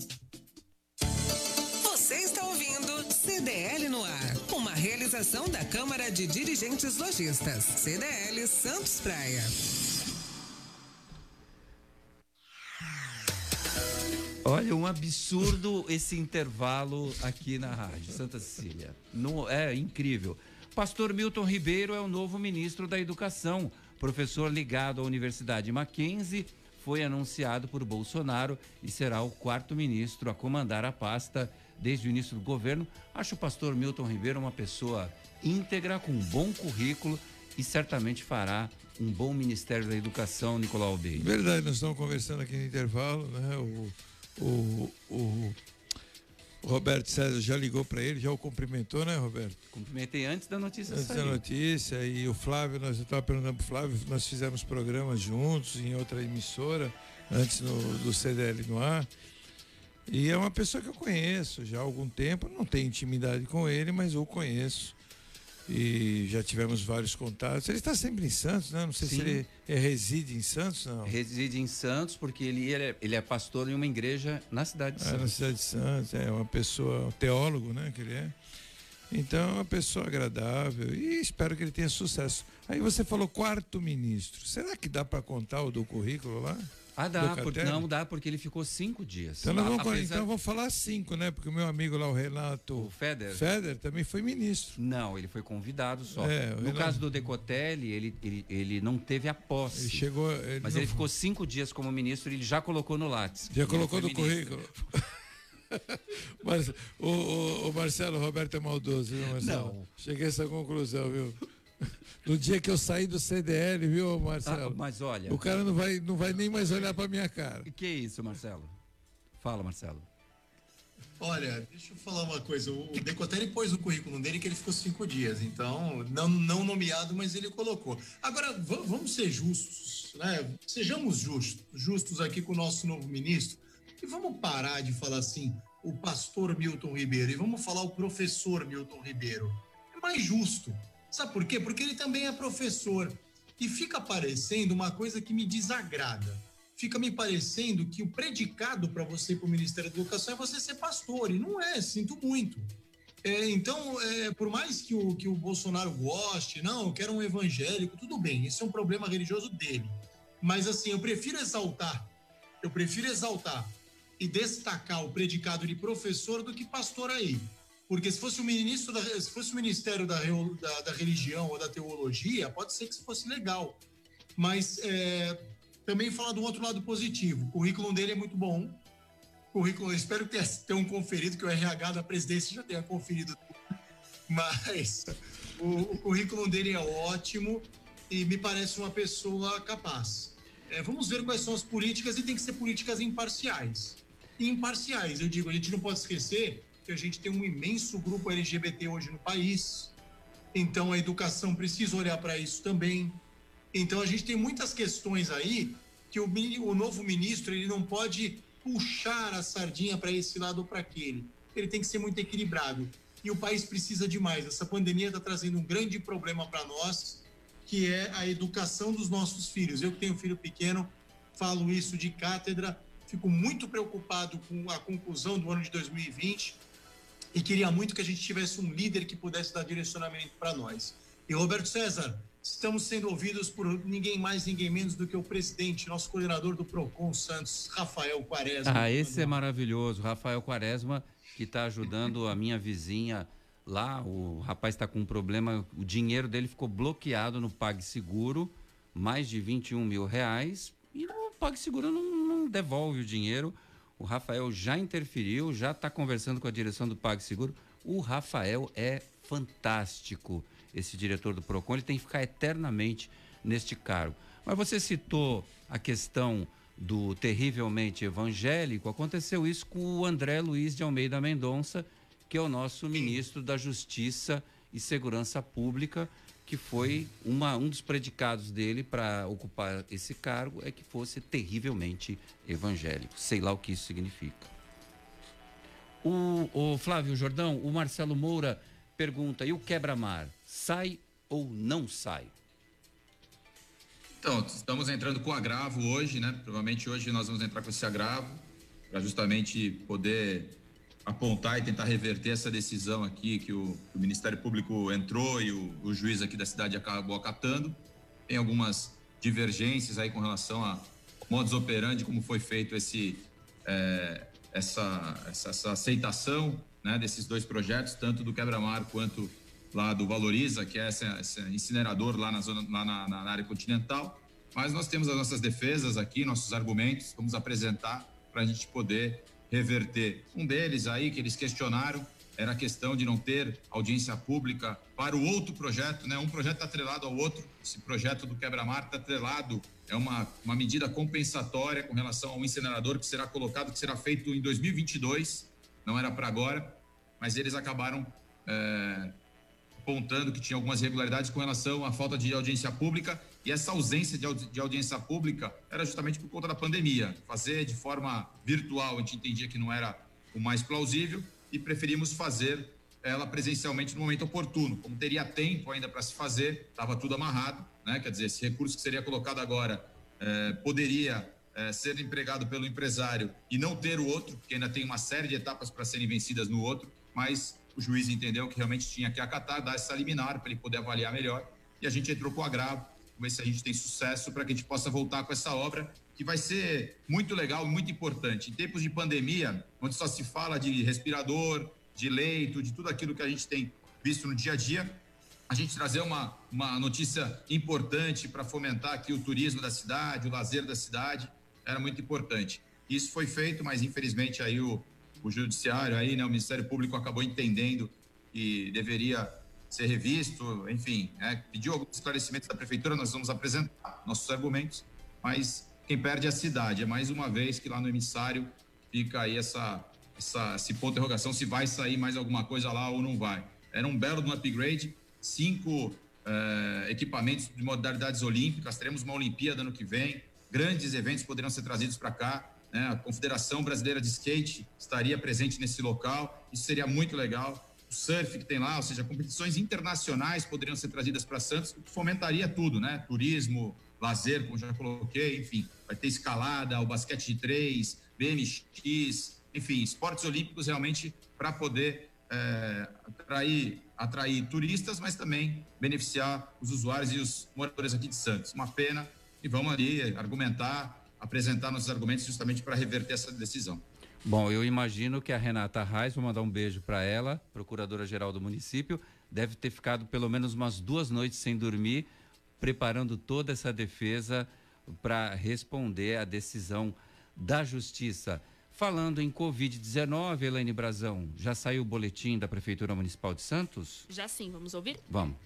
Você está ouvindo CDL no ar, uma realização da Câmara de Dirigentes Lojistas, CDL Santos Praia. Olha, um absurdo esse intervalo aqui na Rádio Santa Cecília. No, é incrível. Pastor Milton Ribeiro é o novo ministro da Educação. Professor ligado à Universidade Mackenzie, foi anunciado por Bolsonaro e será o quarto ministro a comandar a pasta desde o início do governo. Acho o pastor Milton Ribeiro uma pessoa íntegra, com um bom currículo e certamente fará um bom Ministério da Educação, Nicolau Albeiro. Verdade, nós estamos conversando aqui no intervalo, né? O, o, o, o Roberto César já ligou para ele, já o cumprimentou, né, Roberto? Cumprimentei antes da notícia Antes sair. da notícia, e o Flávio, nós estava perguntando pro Flávio, nós fizemos programas juntos em outra emissora, antes no, do CDL no ar. E é uma pessoa que eu conheço já há algum tempo, não tenho intimidade com ele, mas eu o conheço. E já tivemos vários contatos. Ele está sempre em Santos, né? Não sei se Sim. ele é, reside em Santos, não. Reside em Santos porque ele, ele, é, ele é pastor em uma igreja na cidade de É, na Santos. cidade de Santos, é uma pessoa, um teólogo, né, que ele é. Então, é uma pessoa agradável e espero que ele tenha sucesso. Aí você falou quarto ministro. Será que dá para contar o do currículo lá? Ah, dá, Catelli? não dá, porque ele ficou cinco dias. Então, vamos, apesar- então eu vou falar cinco, né? Porque o meu amigo lá, o Renato O Feder? Feder, também foi ministro. Não, ele foi convidado só. É, no Renato- caso do Decotelli, ele, ele, ele não teve a posse. Ele chegou. Ele mas não- ele ficou cinco dias como ministro e ele já colocou no Lattes. Já colocou no ministro. currículo. Mas o, o- o Marcelo Roberto é maldoso, viu, Marcelo? Não. Cheguei a essa conclusão, viu? No dia que eu saí do CDL, viu, Marcelo? Ah, mas olha. O cara não vai, não vai nem mais olhar pra minha cara. Que isso, Marcelo? Fala, Marcelo. Olha, deixa eu falar uma coisa. O Decotelli pôs no currículo dele que ele ficou cinco dias. Então, não, não nomeado, mas ele colocou. Agora, va- vamos ser justos, né? Sejamos justos, justos aqui com o nosso novo ministro. E vamos parar de falar assim, o pastor Milton Ribeiro, e vamos falar o professor Milton Ribeiro. É mais justo. Sabe por quê? Porque ele também é professor. E fica parecendo uma coisa que me desagrada fica me parecendo que o predicado para você ir para o Ministério da Educação é você ser pastor, e não é, sinto muito. É, então, é, por mais que o, que o Bolsonaro goste, não, eu quero um evangélico, tudo bem, isso é um problema religioso dele. Mas assim, eu prefiro exaltar, eu prefiro exaltar e destacar o predicado de professor do que pastor aí. Porque se fosse o ministro da, se fosse o Ministério da, da, da Religião ou da Teologia, pode ser que isso fosse legal. Mas é, também falar do outro lado positivo. O currículo dele é muito bom. Currículo, eu espero que tenha- tenham conferido, que o RH da presidência já tenha conferido. Mas o, o currículo dele é ótimo e me parece uma pessoa capaz. É, vamos ver quais são as políticas e tem que ser políticas imparciais. Imparciais, eu digo, a gente não pode esquecer que a gente tem um imenso grupo LGBT hoje no país. Então a educação precisa olhar para isso também. Então a gente tem muitas questões aí que o, o novo ministro ele não pode puxar a sardinha para esse lado ou para aquele. Ele tem que ser muito equilibrado. e o país precisa de mais. Essa pandemia está trazendo um grande problema para nós, que é a educação dos nossos filhos. Eu que tenho filho pequeno, falo isso de cátedra, fico muito preocupado com a conclusão do ano de 2020 e queria muito que a gente tivesse um líder que pudesse dar direcionamento para nós. E Roberto César, estamos sendo ouvidos por ninguém mais, ninguém menos do que o presidente, nosso coordenador do Procon Santos, Rafael Quaresma. Ah, esse é maravilhoso. Rafael Quaresma, que está ajudando a minha vizinha lá. O rapaz está com um problema, o dinheiro dele ficou bloqueado no PagSeguro, mais de 21 mil reais, e o PagSeguro não, não devolve o dinheiro. O Rafael já interferiu, já está conversando com a direção do PagSeguro. O Rafael é fantástico, esse diretor do PROCON, ele tem que ficar eternamente neste cargo. Mas você citou a questão do terrivelmente evangélico, aconteceu isso com o André Luiz de Almeida Mendonça, que é o nosso ministro da Justiça e Segurança Pública, que foi uma, um dos predicados dele para ocupar esse cargo é que fosse terrivelmente evangélico. Sei lá o que isso significa. O, o Flávio Jordão, o Marcelo Moura pergunta: e o quebra-mar sai ou não sai? Então, estamos entrando com agravo hoje, né? Provavelmente hoje nós vamos entrar com esse agravo para justamente poder apontar e tentar reverter essa decisão aqui que o, o Ministério Público entrou e o, o, juiz aqui da cidade acabou acatando. Tem algumas divergências aí com relação a modus operandi, como foi feito esse, é, essa, essa, essa, aceitação né, desses dois projetos, tanto do Quebra-Mar quanto lá do Valoriza, que é esse, esse incinerador lá, na, zona, lá na, na área continental. Mas nós temos as nossas defesas aqui, nossos argumentos, vamos apresentar para a gente poder reverter. Um deles aí que eles questionaram era a questão de não ter audiência pública para o outro projeto, né? Um projeto está atrelado ao outro. Esse projeto do quebra-mar está atrelado, é uma, uma medida compensatória com relação ao incinerador que será colocado, que será feito em 2022, não era para agora, mas eles acabaram é, apontando que tinha algumas irregularidades com relação à falta de audiência pública e essa ausência de, audi de audiência pública era justamente por conta da pandemia. Fazer de forma virtual, a gente entendia que não era o mais plausível e preferimos fazer ela presencialmente no momento oportuno. Como teria tempo ainda para se fazer, estava tudo amarrado, né? Quer dizer, esse recurso que seria colocado agora eh, poderia eh, ser empregado pelo empresário e não ter o outro, porque ainda tem uma série de etapas para serem vencidas no outro, mas o juiz entendeu que realmente tinha que acatar, dar essa liminar para ele poder avaliar melhor e a gente entrou com o agravo ver se a gente tem sucesso para que a gente possa voltar com essa obra que vai ser muito legal muito importante. Em tempos de pandemia, onde só se fala de respirador, de leito, de tudo aquilo que a gente tem visto no dia a dia, a gente trazer uma, uma notícia importante para fomentar aqui o turismo da cidade, o lazer da cidade, era muito importante. Isso foi feito, mas infelizmente aí o, o judiciário, aí, né, o Ministério Público acabou entendendo que deveria ser revisto, enfim, né? pediu alguns esclarecimentos da prefeitura, nós vamos apresentar nossos argumentos, mas quem perde é a cidade. É mais uma vez que lá no emissário fica aí essa, essa, esse ponto de interrogação se vai sair mais alguma coisa lá ou não vai. Era um belo upgrade, cinco eh, equipamentos de modalidades olímpicas, teremos uma Olimpíada ano que vem, grandes eventos poderão ser trazidos para cá. Né? A Confederação Brasileira de Skate estaria presente nesse local, isso seria muito legal o surf que tem lá, ou seja, competições internacionais poderiam ser trazidas para Santos, o que fomentaria tudo, né? Turismo, lazer, como já coloquei, enfim, vai ter escalada, o basquete de três, BMX, enfim, esportes olímpicos realmente para poder é, atrair, atrair turistas, mas também beneficiar os usuários e os moradores aqui de Santos. Uma pena e vamos ali argumentar, apresentar nossos argumentos justamente para reverter essa decisão. Bom, eu imagino que a Renata Reis, vou mandar um beijo para ela, procuradora-geral do município, deve ter ficado pelo menos umas duas noites sem dormir, preparando toda essa defesa para responder à decisão da Justiça. Falando em Covid-19, Elaine Brazão, já saiu o boletim da Prefeitura Municipal de Santos? Já sim, vamos ouvir? Vamos.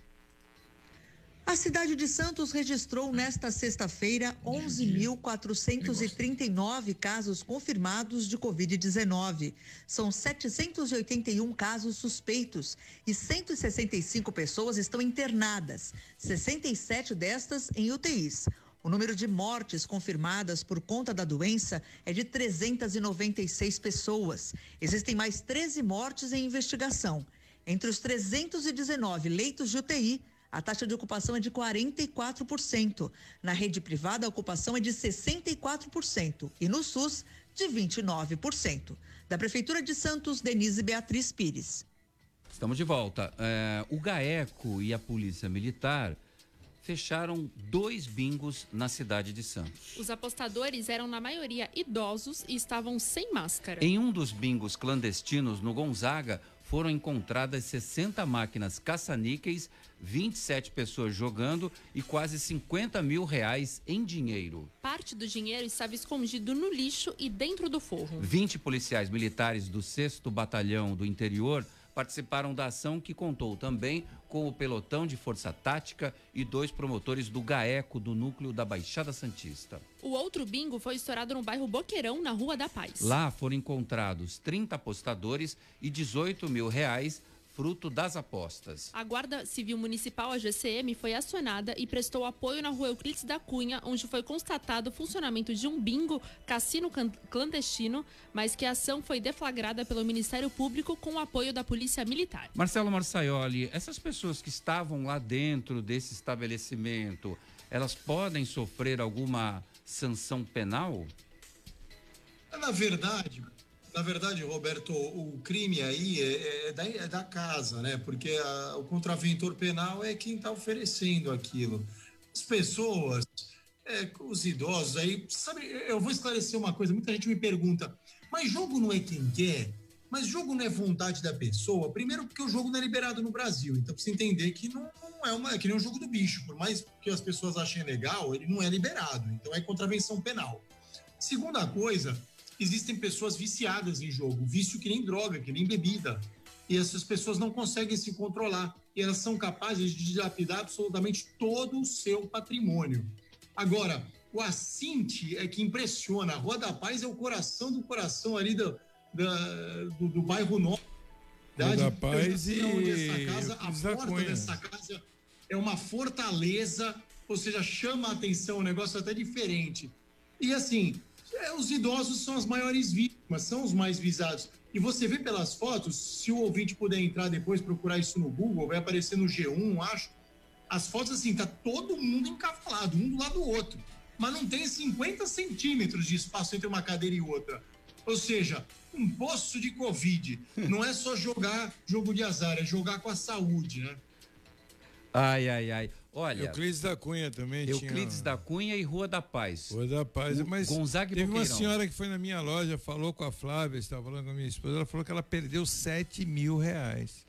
A cidade de Santos registrou nesta sexta-feira 11.439 casos confirmados de Covid-19. São 781 casos suspeitos e 165 pessoas estão internadas, 67 destas em UTIs. O número de mortes confirmadas por conta da doença é de 396 pessoas. Existem mais 13 mortes em investigação. Entre os 319 leitos de UTI, a taxa de ocupação é de 44%. Na rede privada, a ocupação é de 64% e no SUS, de 29%. Da Prefeitura de Santos, Denise Beatriz Pires. Estamos de volta. É, o GAECO e a Polícia Militar fecharam dois bingos na cidade de Santos. Os apostadores eram, na maioria, idosos e estavam sem máscara. Em um dos bingos clandestinos no Gonzaga, foram encontradas 60 máquinas caça-níqueis, 27 pessoas jogando e quase 50 mil reais em dinheiro. Parte do dinheiro estava escondido no lixo e dentro do forro. 20 policiais militares do 6 Batalhão do Interior participaram da ação que contou também com o pelotão de força tática e dois promotores do GAECO do núcleo da Baixada Santista. O outro bingo foi estourado no bairro Boqueirão, na Rua da Paz. Lá foram encontrados 30 apostadores e 18 mil reais fruto das apostas. A Guarda Civil Municipal, a GCM, foi acionada e prestou apoio na rua Euclides da Cunha, onde foi constatado o funcionamento de um bingo cassino clandestino, mas que a ação foi deflagrada pelo Ministério Público com o apoio da Polícia Militar. Marcelo Marçaioli, essas pessoas que estavam lá dentro desse estabelecimento, elas podem sofrer alguma sanção penal? Na verdade, na verdade, Roberto, o crime aí é, é da, é da casa, né? Porque a- o contraventor penal é quem está oferecendo aquilo. As pessoas, é, os idosos aí, sabe, eu vou esclarecer uma coisa. Muita gente me pergunta, mas jogo não é quem quer? Mas jogo não é vontade da pessoa? Primeiro, porque o jogo não é liberado no Brasil. Então, precisa entender que não, não é uma, é que nem um jogo do bicho. Por mais que as pessoas achem legal, ele não é liberado. Então, é contravenção penal. Segunda coisa, existem pessoas viciadas em jogo, vício que nem droga, que nem bebida. E essas pessoas não conseguem se controlar. E elas são capazes de dilapidar absolutamente todo o seu patrimônio. Agora, o assinte é que impressiona. A Rua da Paz é o coração do coração ali do, do, do bairro Norte. Rua da Paz e essa casa, a porta Cunha. dessa casa é uma fortaleza, ou seja, chama a atenção, um negócio até diferente. E assim, os idosos são as maiores vítimas, são os mais visados. E você vê pelas fotos, se o ouvinte puder entrar depois, procurar isso no Google, vai aparecer no G1, acho. As fotos, assim, tá todo mundo encafalado, um do lado do outro. Mas não tem 50 centímetros de espaço entre uma cadeira e outra. Ou seja, um poço de Covid. Não é só jogar jogo de azar, é jogar com a saúde, né? Ai, ai, ai. Olha. Euclides da Cunha também Euclides tinha... da Cunha e Rua da Paz. Rua da Paz, O mas Gonzaga e teve uma Boqueirão. senhora que foi na minha loja, falou com a Flávia, estava falando com a minha esposa, ela falou que ela perdeu 7 mil reais.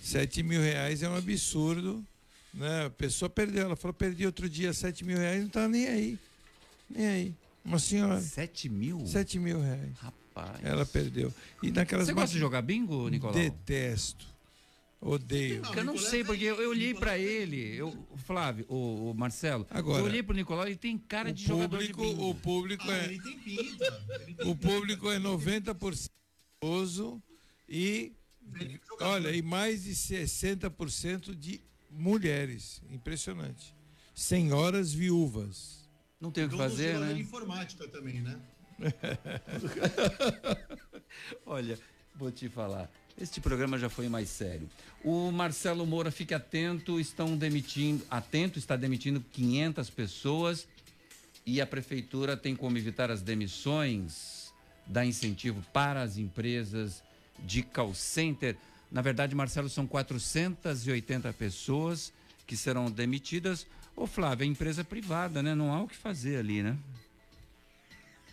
7 mil reais é um absurdo, né? A pessoa perdeu, ela falou, perdi outro dia 7 mil reais, não tá nem aí, nem aí. Uma senhora. 7 mil? 7 mil reais. Rapaz. Ela perdeu. E naquelas Você gosta de jogar bingo, Nicolau? Detesto. Odeio. Porque eu não sei, porque eu, eu olhei pra ele, eu, o Flávio, o, o Marcelo, Agora, eu olhei pro Nicolau e tem cara de jogador de público, bingo. o público Ah, é ele tem pinta. ele tem o público é 90% idoso e olha, e mais de 60% de mulheres. Impressionante. Senhoras viúvas. Não tem o que fazer, de né? informática também, né? Olha, vou te falar. Este programa já foi mais sério. O Marcelo Moura, fique atento, estão demitindo, atento, está demitindo 500 pessoas e a prefeitura tem como evitar as demissões, dar incentivo para as empresas de call center. Na verdade, Marcelo, são 480 pessoas que serão demitidas. Ô Flávio, é empresa privada, né? Não há o que fazer ali, né?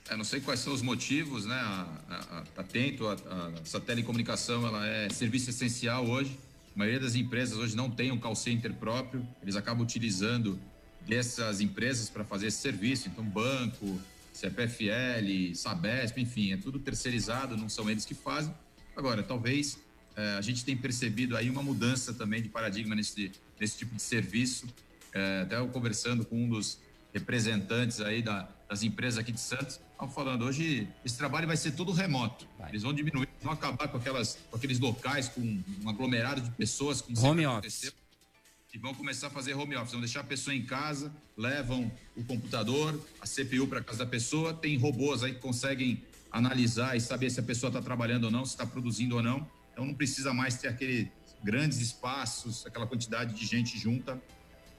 Eu não sei quais são os motivos, né? A, a, a, atento, a, a, essa telecomunicação ela é serviço essencial hoje. A maioria das empresas hoje não tem um call center próprio, eles acabam utilizando dessas empresas para fazer esse serviço. Então, banco, CPFL, Sabesp, enfim, é tudo terceirizado, não são eles que fazem. Agora, talvez eh, a gente tenha percebido aí uma mudança também de paradigma nesse, nesse tipo de serviço. Eh, até eu conversando com um dos representantes aí da, das empresas aqui de Santos, estavam falando, hoje esse trabalho vai ser todo remoto. Eles vão diminuir, vão acabar com, aquelas, com aqueles locais com um aglomerado de pessoas, como Home office. e vão começar a fazer home office. Vão deixar a pessoa em casa, levam o computador, a CPU para casa da pessoa. Tem robôs aí que conseguem analisar e saber se a pessoa está trabalhando ou não, se está produzindo ou não. Então não precisa mais ter aquele grandes espaços, aquela quantidade de gente junta.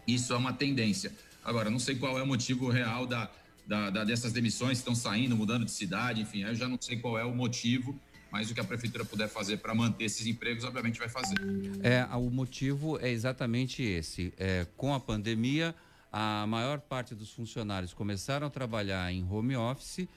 Isso é uma tendência. Agora, não sei qual é o motivo real da, da, da dessas demissões estão saindo, mudando de cidade, enfim, eu já não sei qual é o motivo, mas o que a prefeitura puder fazer para manter esses empregos, obviamente vai fazer. É, o motivo é exatamente esse. É, com a pandemia, a maior parte dos funcionários começaram a trabalhar em home office,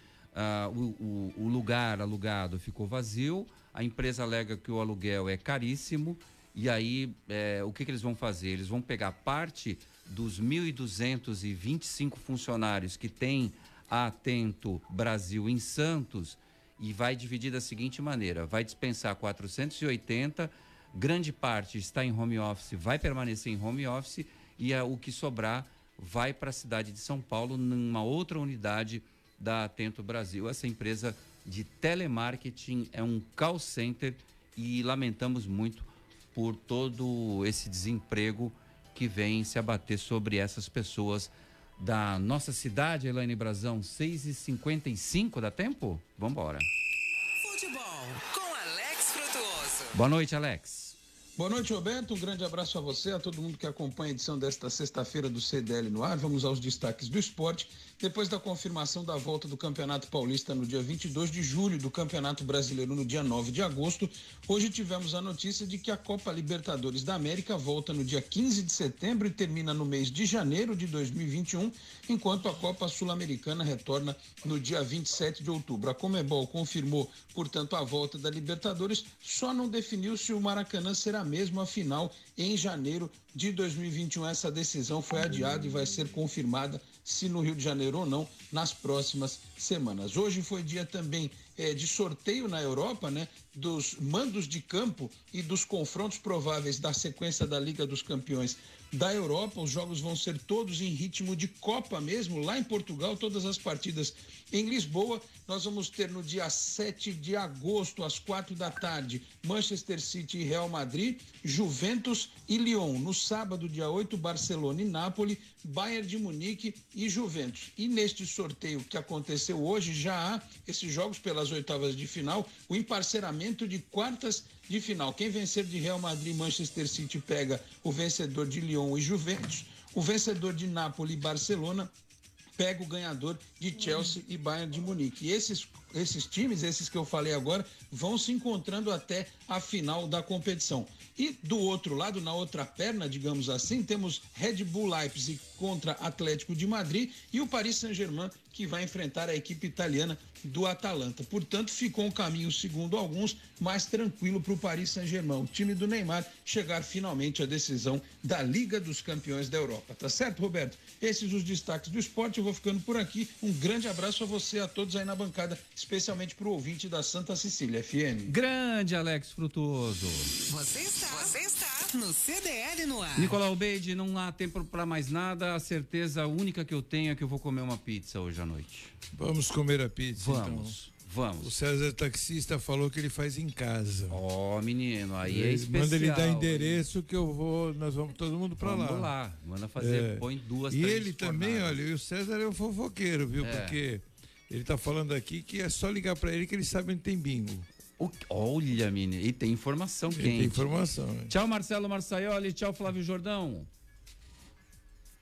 o, o- o lugar alugado ficou vazio, a empresa alega que o aluguel é caríssimo, e aí é, o que, que eles vão fazer? Eles vão pegar parte dos 1.225 funcionários que tem a Atento Brasil em Santos e vai dividir da seguinte maneira: vai dispensar 480, grande parte está em home office, vai permanecer em home office e a- o que sobrar vai para a cidade de São Paulo numa outra unidade da Atento Brasil. Essa empresa de telemarketing é um call center e lamentamos muito por todo esse desemprego que vem se abater sobre essas pessoas da nossa cidade, Elaine Brazão, 6h55, dá tempo? Vamos embora. Futebol com Alex Frutuoso. Boa noite, Alex. Boa noite, Roberto. Um grande abraço a você, a todo mundo que acompanha a edição desta sexta-feira do CDL no ar. Vamos aos destaques do esporte. Depois da confirmação da volta do Campeonato Paulista no dia 22 de julho, do Campeonato Brasileiro no dia 9 de agosto, hoje tivemos a notícia de que a Copa Libertadores da América volta no dia 15 de setembro e termina no mês de janeiro de 2021, enquanto a Copa Sul-Americana retorna no dia 27 de outubro. A Comebol confirmou, portanto, a volta da Libertadores, só não definiu se o Maracanã será a final em janeiro de 2021. Essa decisão foi adiada e vai ser confirmada se no Rio de Janeiro ou não nas próximas semanas. Hoje foi dia também eh, de sorteio na Europa, né? Dos mandos de campo e dos confrontos prováveis da sequência da Liga dos Campeões da Europa. Os jogos vão ser todos em ritmo de Copa mesmo, lá em Portugal, todas as partidas em Lisboa. Nós vamos ter no dia 7 de agosto, às quatro da tarde, Manchester City e Real Madrid, Juventus e Lyon. No sábado, dia 8, Barcelona e Nápoles, Bayern de Munique e Juventus. E neste sorteio que aconteceu hoje, já há esses jogos pelas oitavas de final, o emparceramento de quartas de final. Quem vencer de Real Madrid e Manchester City pega o vencedor de Lyon e Juventus. O vencedor de Nápoles e Barcelona pega o ganhador de Chelsea e Bayern de Munique. E esses, esses times, esses que eu falei agora, vão se encontrando até a final da competição. E do outro lado, na outra perna, digamos assim, temos Red Bull Leipzig contra Atlético de Madrid e o Paris Saint-Germain que vai enfrentar a equipe italiana do Atalanta. Portanto, ficou um caminho, segundo alguns, mais tranquilo para o Paris Saint-Germain, o time do Neymar, chegar finalmente à decisão da Liga dos Campeões da Europa. Tá certo, Roberto? Esses os destaques do esporte. Eu vou ficando por aqui. Um grande abraço a você, a todos aí na bancada, especialmente para o ouvinte da Santa Cecília FM. Grande Alex Frutuoso. Você está, você está no CDL no ar. Nicolau Beide, não há tempo para mais nada. A certeza única que eu tenho é que eu vou comer uma pizza hoje à noite. Vamos comer a pizza, Vamos, então. vamos. O César Taxista falou que ele faz em casa. Ó, menino, aí é Ele- especial. Manda ele dar hein? endereço que eu vou, nós vamos todo mundo pra Vamos lá. lá, manda fazer, põe duas, E três ele também, fornadas. olha, e o César é o fofoqueiro, viu? É. Porque ele tá falando aqui que é só ligar pra ele que ele sabe onde tem bingo. Olha, menino, e tem informação quente. tem informação. é. Tchau, Marcelo Marçaioli. Tchau, Flávio Jordão.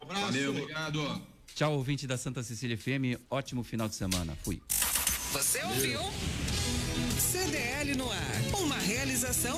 Valeu, obrigado. Tchau, ouvinte da Santa Cecília FM. Ótimo final de semana. Fui. Você ouviu? CDL no ar. Uma realização